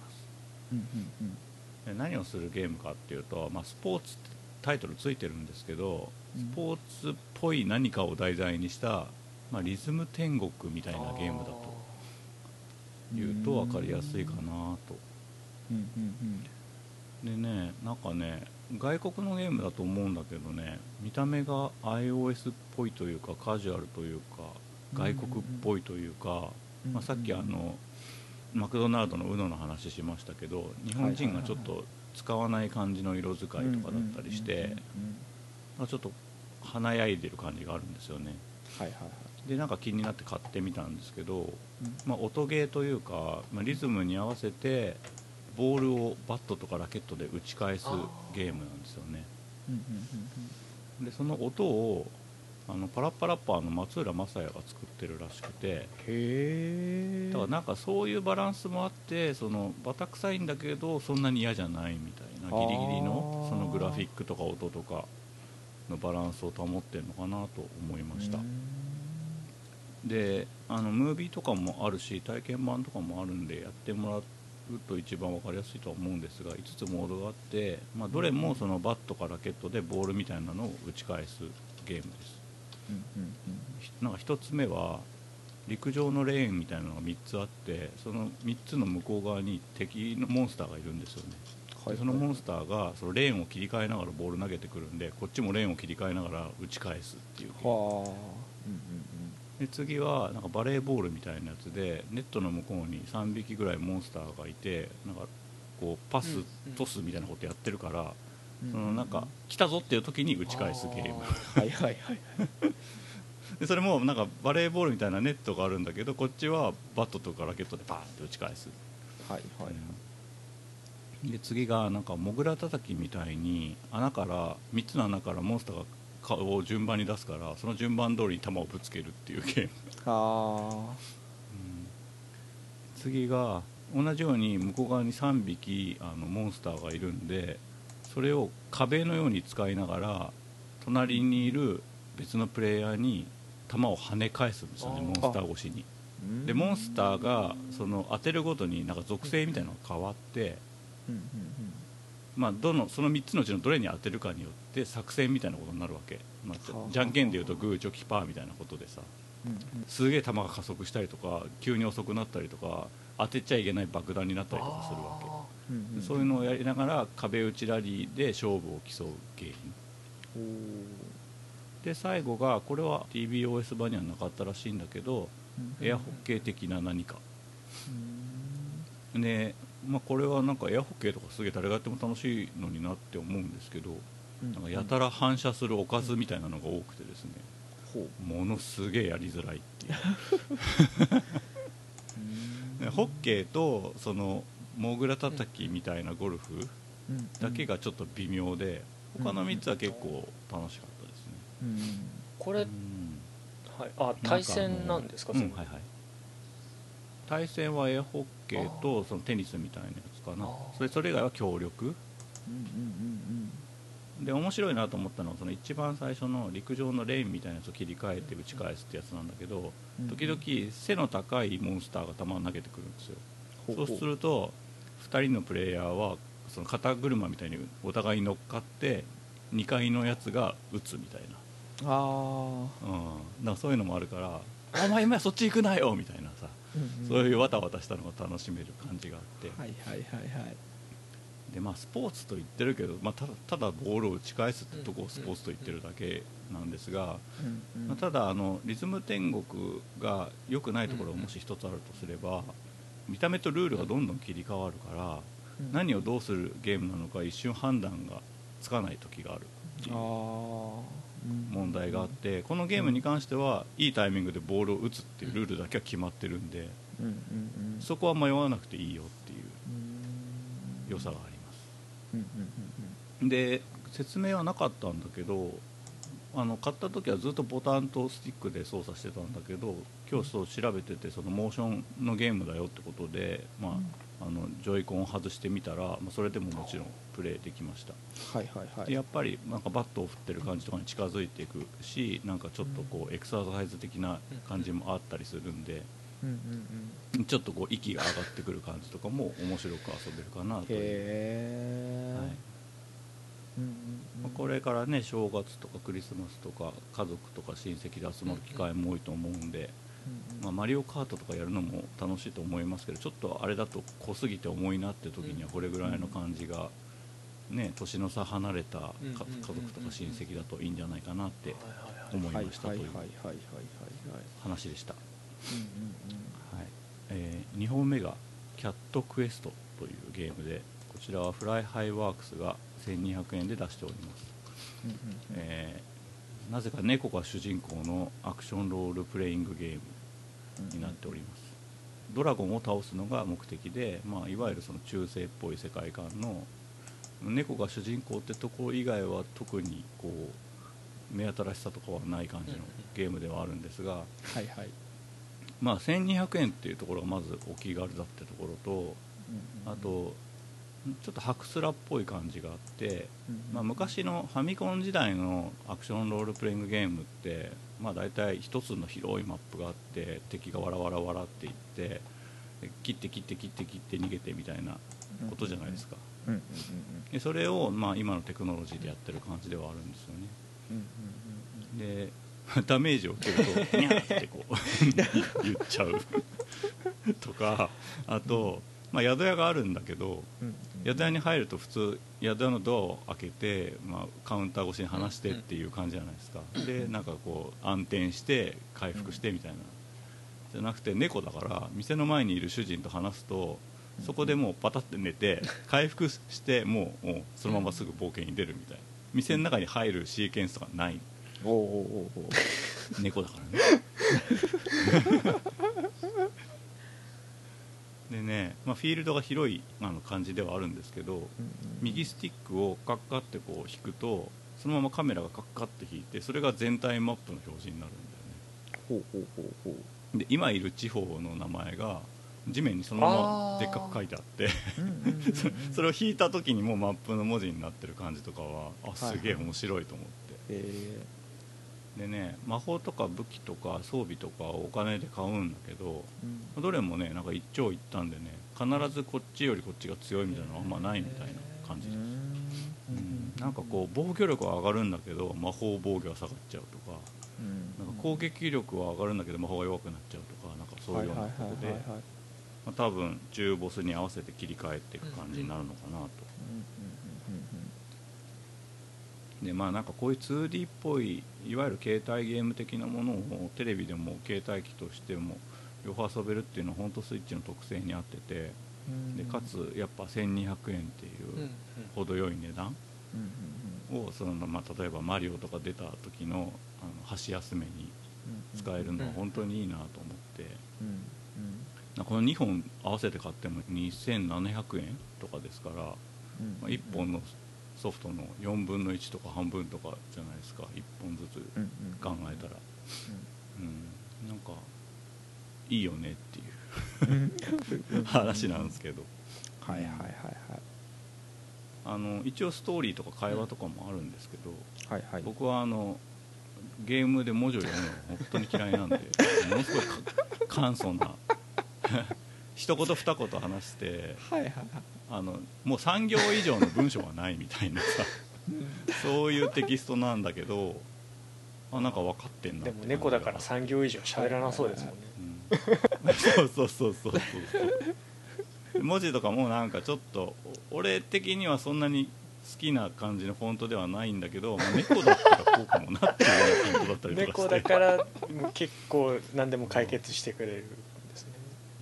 で何をするゲームかっていうと、まあ、スポーツってタイトルついてるんですけどうん。スポーツっぽい何かを題材にした、まあ、リズム天国みたいなゲームだと。いうと分かりやすいかなと。うんうんでねなんかね外国のゲームだと思うんだけどね見た目が iOS っぽいというかカジュアルというか外国っぽいというか、うんまあ、さっきあのマクドナルドの UNO の話しましたけど日本人がちょっと使わない感じの色使いとかだったりしてちょっと華やいでる感じがあるんですよね。はいはいはい。でなんか気になって買ってみたんですけど、うん。まあ、音ゲーというか、まあ、リズムに合わせてボールをバットとかラケットで打ち返すゲームなんですよね。でその音をあのパラッパラッパーの松浦正也が作ってるらしくて。へえだからなんかそういうバランスもあってそのバタ臭いんだけどそんなに嫌じゃないみたいなギリギリのそのグラフィックとか音とかのバランスを保ってるのかなと思いました。であのムービーとかもあるし体験版とかもあるんでやってもらうと一番分かりやすいとは思うんですが5つモードがあって、まあ、どれもそのバットかラケットでボールみたいなのを打ち返すゲームですなんか1つ目は陸上のレーンみたいなのが3つあってその3つの向こう側に敵のモンスターがいるんですよね。うんでそのモンスターがそのレーンを切り替えながらボール投げてくるんでこっちもレーンを切り替えながら打ち返すっていう。で次はなんかバレーボールみたいなやつでネットの向こうに3匹ぐらいモンスターがいてなんかこうパス、トスみたいなことやってるから、うんそのなんか来たぞっていう時に打ち返すゲーム。はいはいはい。でそれもなんかバレーボールみたいなネットがあるんだけどこっちはバットとかラケットでパーンって打ち返す、はいはい。で次がなんかモグラたたきみたいに穴から3つの穴からモンスターが顔を順番に出すからその順番通りに球をぶつけるっていうゲーム。あ次が同じように向こう側に3匹あのモンスターがいるんでそれを壁のように使いながら隣にいる別のプレイヤーに球を跳ね返すんですよねモンスター越しに。ーでモンスターがその当てるごとになんか属性みたいなのが変わって、まあ、どのその3つのうちのどれに当てるかによって作戦みたいなことになるわけ、まあじゃんけんでいうとグーチョキパーみたいなことでさすげえ球が加速したりとか急に遅くなったりとか当てちゃいけない爆弾になったりとかするわけ。うんうん。そういうのをやりながら壁打ちラリーで勝負を競うゲーム。おー。で最後がこれは TBOS 版にはなかったらしいんだけどうんエアホッケー的な何か。うん。でまあ、これはなんかエアホッケーとかすげえ誰がやっても楽しいのになって思うんですけどうんなん。かやたら反射するおかずみたいなのが多くてですねものすげえやりづらいっていうホッケーとそのモグラたたきみたいなゴルフうん。だけがちょっと微妙で他の3つは結構楽しかったですね。うん。これ、うん。はい、あ対戦なんですかそれ。うんはいはい。対戦はエアホッケーとそのテニスみたいなやつかな。それそれ以外は協力。うんうんうんで面白いなと思ったのはその一番最初の陸上のレーンみたいなやつを切り替えて打ち返すってやつなんだけどうん時々背の高いモンスターが球を投げてくるんですよ。そうすると2人のプレイヤーはその肩車みたいにお互いに乗っかって2階のやつが打つみたいな、ああうん、だからそういうのもあるから「お前今そっち行くなよ」みたいなさ。そういうわたわたしたのが楽しめる感じがあって、はいはいはいはいでまあ、スポーツと言ってるけど、まあ、ただただボールを打ち返すってとこをスポーツと言ってるだけなんですが、まあ、ただあのリズム天国が良くないところがもし一つあるとすれば見た目とルールがどんどん切り替わるからうん。何をどうするゲームなのか一瞬判断がつかない時があるっていう問題があってこのゲームに関してはいいタイミングでボールを打つっていうルールだけは決まってるんでそこは迷わなくていいよっていううん。良さがあで説明はなかったんだけどあの買った時はずっとボタンとスティックで操作してたんだけど今日そう調べててそのモーションのゲームだよってことで、まあ、あのジョイコンを外してみたら、まあ、それでももちろんプレイできました。はいはいはい。でやっぱりなんかバットを振ってる感じとかに近づいていくしなんかちょっとこうエクササイズ的な感じもあったりするんでうんうんちょっとこう息が上がってくる感じとかも面白く遊べるかなうんという、へえはいうんうんまあこれからね正月とかクリスマスとか家族とか親戚で集まる機会も多いと思うんで、うんまあ、マリオカートとかやるのも楽しいと思いますけどちょっとあれだと濃すぎて重いなって時にはこれぐらいの感じが、ね、年の差離れた家族とか親戚だといいんじゃないかなって思いはいましたという話でした、え2本目が「キャットクエスト」というゲームでこちらはフライハイワークスが1200円で出しております。うんうんうん。えーなぜか猫が主人公のアクションロールプレイングゲームになっております。ドラゴンを倒すのが目的で、まあ、いわゆるその中世っぽい世界観の猫が主人公ってところ以外は特にこう目新しさとかはない感じのゲームではあるんですが、はいはい。まあ、1200円っていうところがまずお気軽だってところとうんうん。あとちょっとハクスラっぽい感じがあってうん。まあ、昔のファミコン時代のアクションロールプレイングゲームって、まあ、大体一つの広いマップがあって敵がわらわらわらっていってで切って切って切って切って逃げてみたいなことじゃないですか。うんうんでそれを、まあ、今のテクノロジーでやってる感じではあるんですよね。うんうん。で ダメージを受けると ニャーってこう 言っちゃう。とかあと、まあ、宿屋があるんだけど宿屋に入ると普通宿屋のドアを開けて、まあ、カウンター越しに話してっていう感じじゃないですか。でなんかこう暗転して回復してみたいな。じゃなくて猫だから店の前にいる主人と話すとそこでもうパタって寝て回復してもうもうそのまますぐ冒険に出るみたいな。店の中に入るシーケンスとかないおうおうおうおう。猫だからね でね、まあ、フィールドが広いあの感じではあるんですけど右スティックをカッカってこう引くとそのままカメラがカッカって引いてそれが全体マップの表示になるんほうほうほうほう。だよねで今いる地方の名前が地面にそのままでっかく書いてあってそれを引いた時にもうマップの文字になってる感じとかはあすげえはい。はい面白いと思って、えでね魔法とか武器とか装備とかをお金で買うんだけどーうん。どれもねなんか一長一短でね必ずこっちよりこっちが強いみたいなのはあん。まないみたいな感じ。です、うん。うんなんかこう防御力は上がるんだけど魔法防御は下がっちゃうとかうん。なんか攻撃力は上がるんだけど魔法が弱くなっちゃうとかなんかそういうようなことでまあ多分中ボスに合わせて切り替えていく感じになるのかなと。でまあなんかこういう 2D っぽいいわゆる携帯ゲーム的なものをテレビでも携帯機としても両方遊べるっていうのは本当スイッチの特性に合っててうん。でかつやっぱ1200円っていううん程よい値段をその、まあ、例えばマリオとか出た時のあの箸休めにうん使えるのは本当にいいなと思って、この2本合わせて買っても2700円とかですから、まうんあ、1本のソフトの4分の1とか半分とかじゃないですか。1本ずつ考えたら、うん、なんかいいよねっていううん。話なんですけど。はいはいはいはい。あの一応ストーリーとか会話とかもあるんですけど、はいはい。僕はあのゲームで文字を読むのが本当に嫌いなんでものすごいか簡素な一言二言話してはいはいはい。あのもう3行以上の文章はないみたいなさ。そういうテキストなんだけどあなんか分かってんなでも猫だから3行以上喋らなそうですもんね。うん。そうそうそうそうそう。そう文字とかもなんかちょっとお俺的にはそんなに好きな感じのフォントではないんだけど、まあ猫だったらこうかもなっていうようなフォントだったりとか猫して。だから結構何でも解決してくれる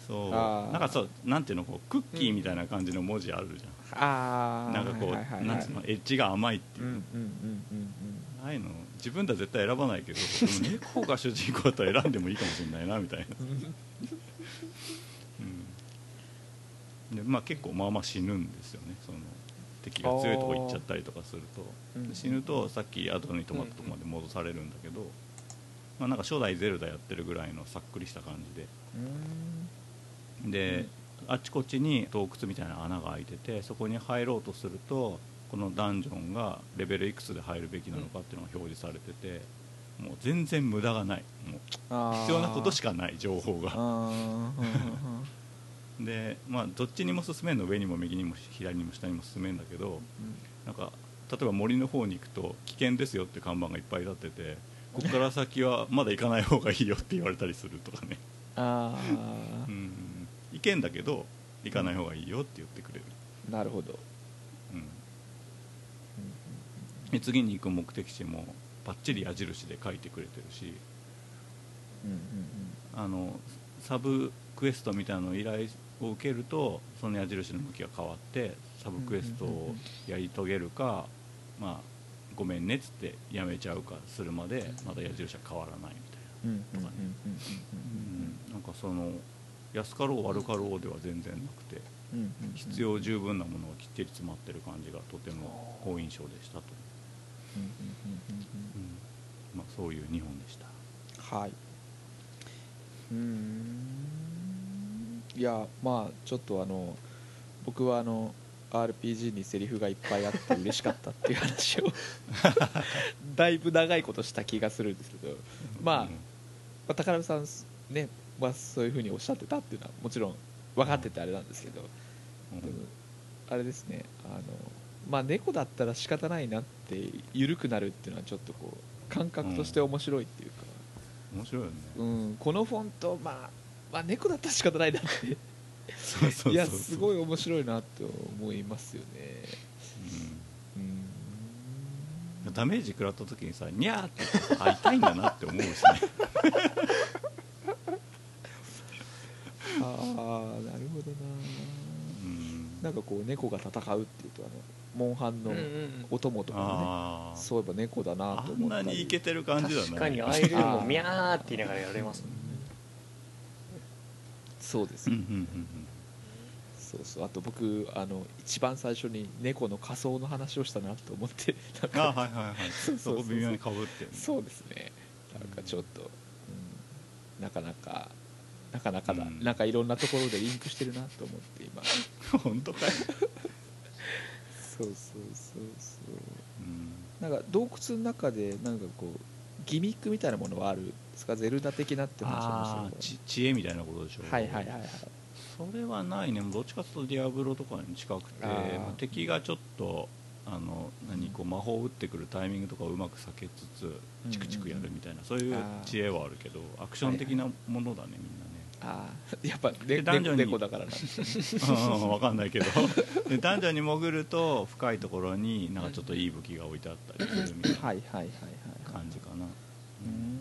そう。なんかそうなんていうのこうクッキーみたいな感じの文字あるじゃん、ああなんかこう、はいはいはいなんつうのエッジが甘いっていう。う、んうんうんうんああいうの自分では絶対選ばないけど猫が主人公だったら選んでもいいかもしれないなみたいな、うん。うん、でまあ結構まあまあ死ぬんですよね。その敵が強いとこ行っちゃったりとかすると。死ぬとさっき後に止まったとこまで戻されるんだけど、まあ、なんか初代ゼルダやってるぐらいのさっくりした感じで。うんで、あっちこっちに洞窟みたいな穴が開いててそこに入ろうとするとこのダンジョンがレベルいくつで入るべきなのかっていうのが表示されてて、もう全然無駄がない。もう必要なことしかない情報が。でまあどっちにも進めんの上にも右にも左にも下にも進めんだけどなんか例えば森の方に行くと危険ですよって看板がいっぱい立っててここから先はまだ行かない方がいいよって言われたりするとかね。あうん行けんだけど行かない方がいいよって言ってくれる、あなるほど。うん、で次に行く目的地もバッチリ矢印で書いてくれてるしうんうんあのサブクエストみたいなのを依頼を受けるとその矢印の向きが変わってサブクエストをやり遂げるか、まあ、ごめんねっつってやめちゃうかするまでまだ矢印は変わらないみたいうんうんうんうんな、うん。なんかその安かろう悪かろうでは全然なくてうんうんうん。必要十分なものがきっちり詰まってる感じがとても好印象でしたと、うんうんうんうんまあ、そういう2本でした。うんはい。うーん。いやまあちょっとあの僕はあの RPG にセリフがいっぱいあって嬉しかったっていう話を だいぶ長いことした気がするんですけどまあ、まあ、宝部さんね、まあ、そういうふうにおっしゃってたっていうのはもちろん分かっててあれなんですけど、うん。でもあれですねあのまあ猫だったら仕方ないなって緩くなるっていうのはちょっとこう感覚として面白いっていうか、面白いよね、うんこのフォント、まあ、まあ猫だったら仕方ないなって。いやすごい面白いなと思いますよね。うん。うん。ダメージ食らった時にさニャーって言ってあ痛いんだなって思うしね ああなるほどな。うん。なんかこう猫が戦うっていうとあのモンハンのうんうんお供とかもね、あー。そういえば猫だなあんと思ったり。なにいけてる感じだね。確かにああいうのもミャーって言いながらやられますもんね。そうですうんうんうんそうそう。あと僕あの一番最初に猫の仮装の話をしたなと思ってなんか。うんあはいはいはい。そうそうそう。そこ微妙にかぶってるね。そうですね。なんかちょっと、うん。なかなかなかなかだ、うん。なんかいろんなところでリンクしてるなと思って今。本当かよそうそうそうそう。うん。なんか洞窟の中でなんかこうギミックみたいなものはあるんですか？ゼルダ的なって話あをしーち知恵みたいなことでしょはいはいはいはい。それはないね。どっちかというとディアブロとかに近くてあー。まあ敵がちょっとあの何こう魔法を打ってくるタイミングとかをうまく避けつつチクチクやるみたいな、そういう知恵はあるけどアクション的なものだね、みんな。ねああやっぱ、ね、で男女だからな。うん分かんないけど。で男女に潜ると深いところになんかちょっといい武器が置いてあったりするみたいな感じかな、うーん。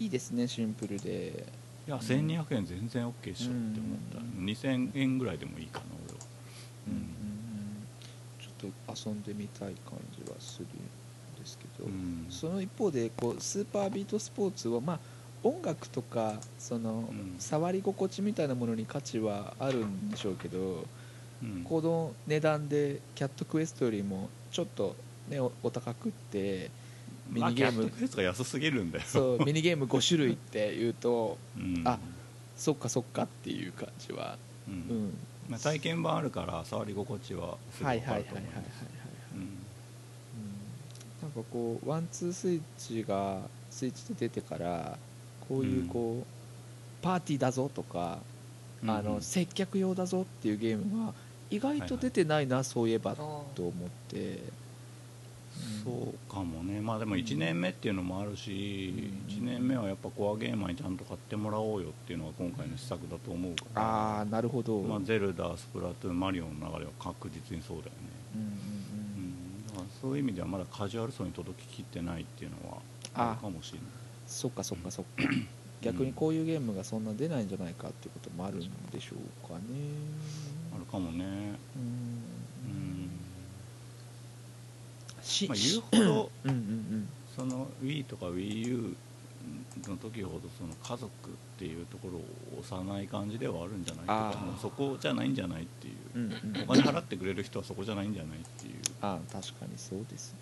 いいですねシンプルで。いや1200円全然 OK でしょって思った、うん2000円ぐらいでもいいかな俺は。うんうんうん。ちょっと遊んでみたい感じはするんですけど、うん。その一方でこうスーパービートスポーツはまあ音楽とかその、うん。触り心地みたいなものに価値はあるんでしょうけど、うん。この値段でキャットクエストよりもちょっと、ね、おお高くってミニゲーム。まあ、キャットクエストが安すぎるんだよ。そうミニゲーム5種類っていうとうん。あそっかそっかっていう感じは、ううん。ん、まあ、体験版あるから触り心地はすごはいい分はいはいはいはいはいかると思いますなんかこうワンツースイッチがスイッチで出てからこういうこう、パーティーだぞとか、あの接客用だぞっていうゲームが意外と出てないな、そういえばと思って、そうかもね。まあでも1年目っていうのもあるし、うん。1年目はやっぱコアゲーマーにちゃんと買ってもらおうよっていうのが今回の施策だと思うから。ああなるほど、まあ、ゼルダスプラトゥーンマリオの流れは確実にそうだよね、うんうんううんん、だからそういう意味ではまだカジュアル層に届ききってないっていうのはあるかもしれないそっかそっかそっか。逆にこういうゲームがそんな出ないんじゃないかっていうこともあるんでしょうかね。あるかもね。うん。うん。しまあ言うほど うんうんうん。その Wii とか WiiU の時ほどその家族っていうところを押さない感じではあるんじゃないかもうそこじゃないんじゃないっていう。うんうんお金払ってくれる人はそこじゃないんじゃないっていう。ああ確かにそうですね。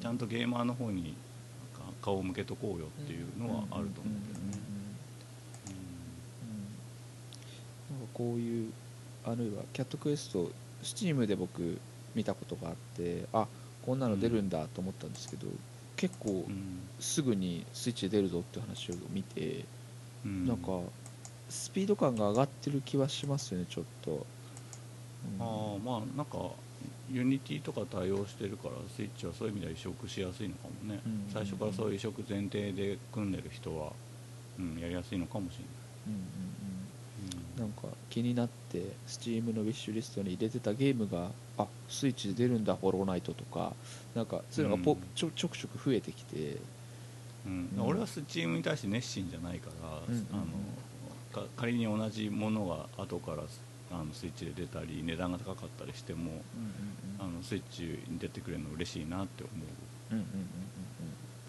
ちゃんとゲーマーの方に顔を向けとこうよっていうのはあると思うけどね。なんかこういうあるいはキャットクエストスチームで僕見たことがあってあこんなの出るんだと思ったんですけど、結構うん。すぐにスイッチで出るぞって話を見て、うん。なんかスピード感が上がってる気はしますよねちょっと、うん。ああまあなんかユニティとか対応してるからスイッチはそういう意味では移植しやすいのかもね、うん。最初からそういう移植前提で組んでる人は、うん、やりやすいのかもしれうんうんうん。ない、なんか気になってスチームのウィッシュリストに入れてたゲームがあスイッチで出るんだホローナイトとかなんかそういうのがポ、うん。ちょちょくちょく増えてきて。うん。うん。俺はスチームに対して熱心じゃないから、うんうんうん。あのか仮に同じものが後からあのスイッチで出たり値段が高かったりしても、あのスイッチに出てくれるの嬉しいなって思う。うんうんうんうん。うん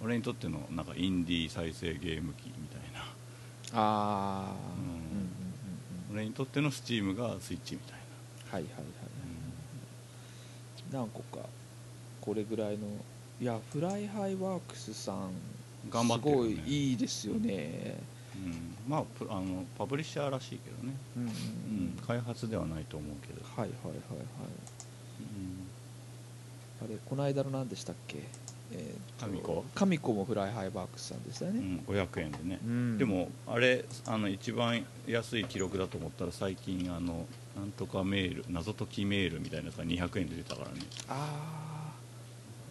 俺にとってのなんかインディー再生ゲーム機みたいな。ああうん。うんうんうんうん。俺にとってのスチームがスイッチみたいはいはいはいな、何個かこれぐらいの。いやフライハイワークスさん頑張ってね。すごいいいですよねうん。うんまあプあのパブリッシャーらしいけどね、うんうんううん。ん開発ではないと思うけど、はいはいはいはい。うん。あれこの間の何でしたっけ？えーとカミコ。カミコもフライハイワークスさんでしたよね、うん、500円でね、うん。でもあれあの一番安い記録だと思ったら最近あのなんとかメール謎解きメールみたいなやつが200円で出たからね。あ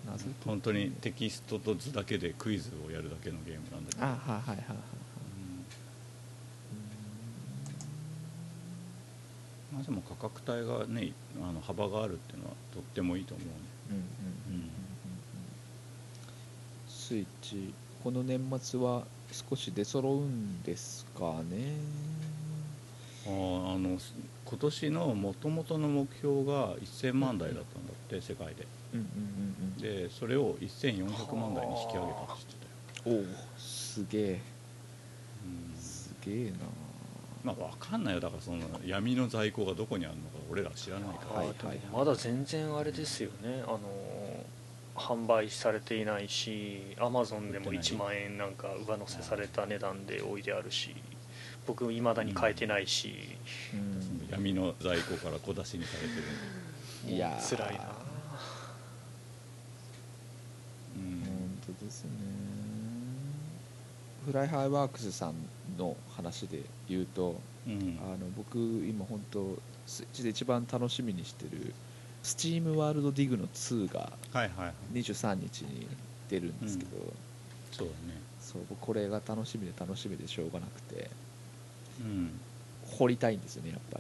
あ謎解き。本当にテキストと図だけでクイズをやるだけのゲームなんだけど。あはいはいはいはいはいうんまあ、でも価格帯がねあの幅があるっていうのはとってもいいと思うね。スイッチ。この年末は少し出揃うんですかね。あーあの今年のもともとの目標が1000万台だったんだって世界で。うんうんうんうん。でそれを1400万台に引き上げたって言ってたよ、おおすげえ。うん。すげえなまあ分かんないよ。だからその闇の在庫がどこにあるのか俺ら知らないから、はい。はいはいまだ全然あれですよね。あの販売されていないしアマゾンでも売ってない。1万円なんか上乗せされた値段で置いてあるし僕いまだに買えてないし、うん。闇の在庫から小出しにされてる。いやー。辛いなうん。本当ですねフライハイワークスさんの話で言うとうん。あの僕今本当スイッチで一番楽しみにしてるスチームワールドディグの2がはいはいはい。23日に出るんですけど、そうだね。そう僕これが楽しみで楽しみでしょうがなくてうん。掘りたいんですよねやっぱ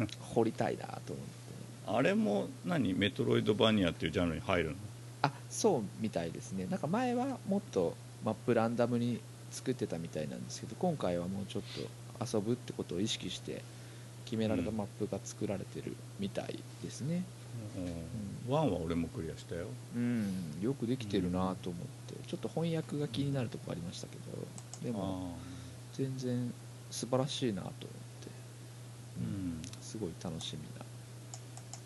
り。掘りたいなと思って。あれも何？メトロイドバニアっていうジャンルに入るの？あそうみたいですね。なんか前はもっとマップランダムに作ってたみたいなんですけど今回はもうちょっと遊ぶってことを意識して決められたマップが作られてるみたいですね、うん、ワンは俺もクリアしたよ。うん、よくできてるなと思って。ちょっと翻訳が気になるとこありましたけどでも全然素晴らしいなと思って、うん。すごい楽しみな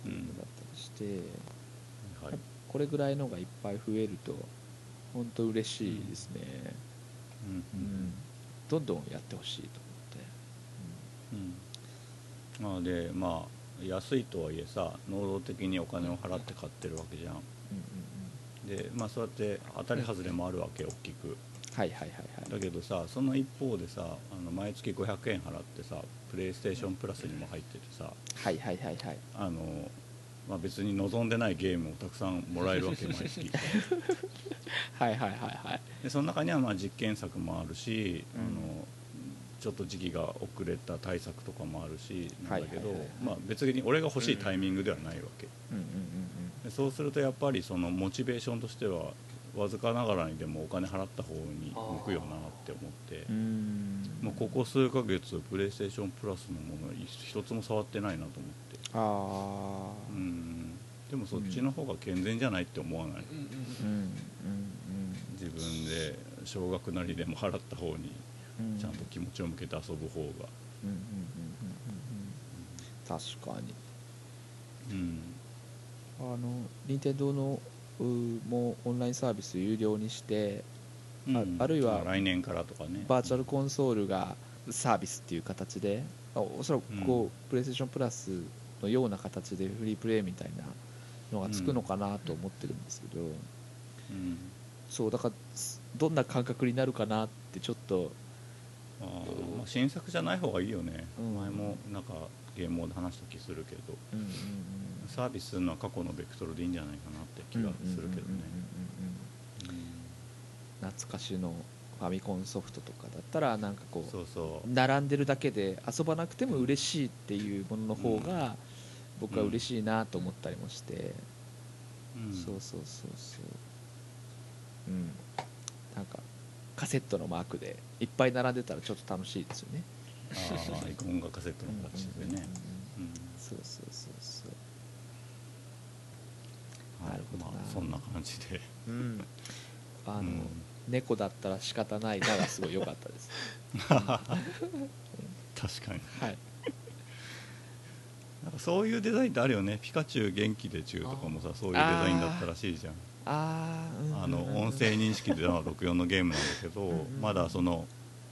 うん。ゲームだったりして、はい。これぐらいのがいっぱい増えると本当嬉しいですね、うんうん。どんどんやってほしいと思って、うん。まあでまあ安いとはいえさ能動的にお金を払って買ってるわけじゃん。うんうんうん。でまあそうやって当たり外れもあるわけ大きく。はいはいはいはい。だけどさその一方でさあの毎月500円払ってさプレイステーションプラスにも入っててさ。はいはいはいはい。あの、まあ、別に望んでないゲームをたくさんもらえるわけ毎月 はいはいはいはい。でその中にはまあ実験作もあるし、うんあのちょっと時期が遅れた対策とかもあるしなんだけど、まあ、別に俺が欲しいタイミングではないわけ、うんうんうんでそうするとやっぱりそのモチベーションとしてはわずかながらにでもお金払った方に向くよなって思ってもうここ数ヶ月プレイステーションプラスのもの一つも触ってないなと思ってああうん。でもそっちの方が健全じゃないって思わない、うん。うん。自分で少額なりでも払った方にうん。うんちゃんと気持ちを向けて遊ぶ方が。うん。うん。うん。うん。うん。うん。確かに。うん。あの任天堂のうもうオンラインサービス有料にしてああるいは来年からとかね。バーチャルコンソールがサービスっていう形であおそらくこう、プレイステーションプラスのような形でフリープレイみたいなのがつくのかなと思ってるんですけど、うんそうだからどんな感覚になるかなってちょっとあーまあ、新作じゃない方がいいよね、うん。前もなんかゲームで話した気するけどうんうんうんサービスするのは過去のベクトルでいいんじゃないかなって気がするけどね。うんうんうんうんうん。懐かしのファミコンソフトとかだったらなんかこう。並んでるだけで遊ばなくても嬉しいっていうものの方が僕は嬉しいなと思ったりもして、うん。そうそうそうそう。うん。なんかカセットのマークでいっぱい並んでたらちょっと楽しいですよね。ああアイコンがカセットの形でね、うんうんそうそうそうそう。はいなるほどな。まあ、そんな感じで。うん。あの、うん。猫だったら仕方ないながすごい良かったです。確かに。はいそういうデザインってあるよね。ピカチュウ元気でチュウとかもさそういうデザインだったらしいじゃん。あの音声認識では64のゲームなんだけどうんうんまだその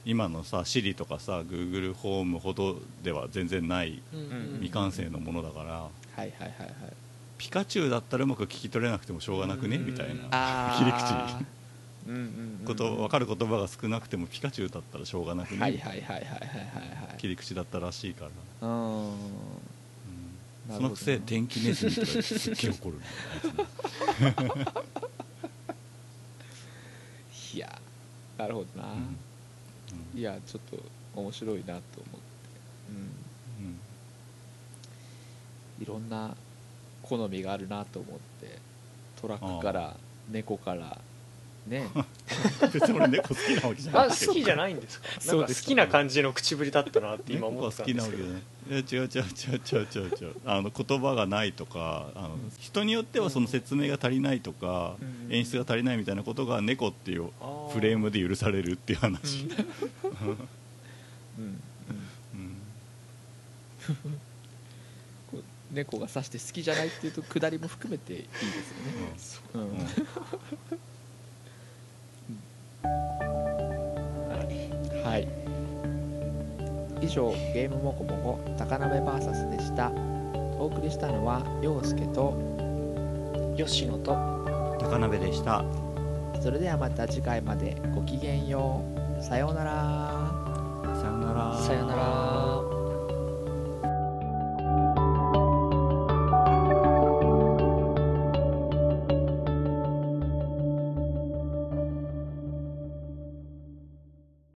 今のさ Siri とかさ Google ホームほどでは全然ないうん未完成のものだからはいはいはいはい。ピカチュウだったらうまく聞き取れなくてもしょうがなくね？うんみたいなあ 切りー口。うんうんこと分かる言葉が少なくてもピカチュウだったらしょうがなくね？切り口だったらしいから、そのくせ電気ネズミとかすっげえ怒るあ いやなるほどな、うん。いやちょっと面白いなと思って、うんうん、いろんな好みがあるなと思って。トラックから猫からね。別に俺猫好きなわけじゃない。あ好きじゃないんですか？そうです。なんか好きな感じの口ぶりだったなって今思ってた好きなわけんですけどじゃない。いや違う違う違う違う違う違う。あの言葉がないとかあの人によってはその説明が足りないとか、うん。演出が足りないみたいなことが猫っていうフレームで許されるっていう話、うん。うん。こう猫が刺して好きじゃないっていうと下りも含めていいですよね、うん。うんはい。以上ゲームもこもこ高鍋 VS でした。お送りしたのは陽介と吉野と高鍋でした。それではまた次回までごきげんよう。さようなら。さよなら。さよなら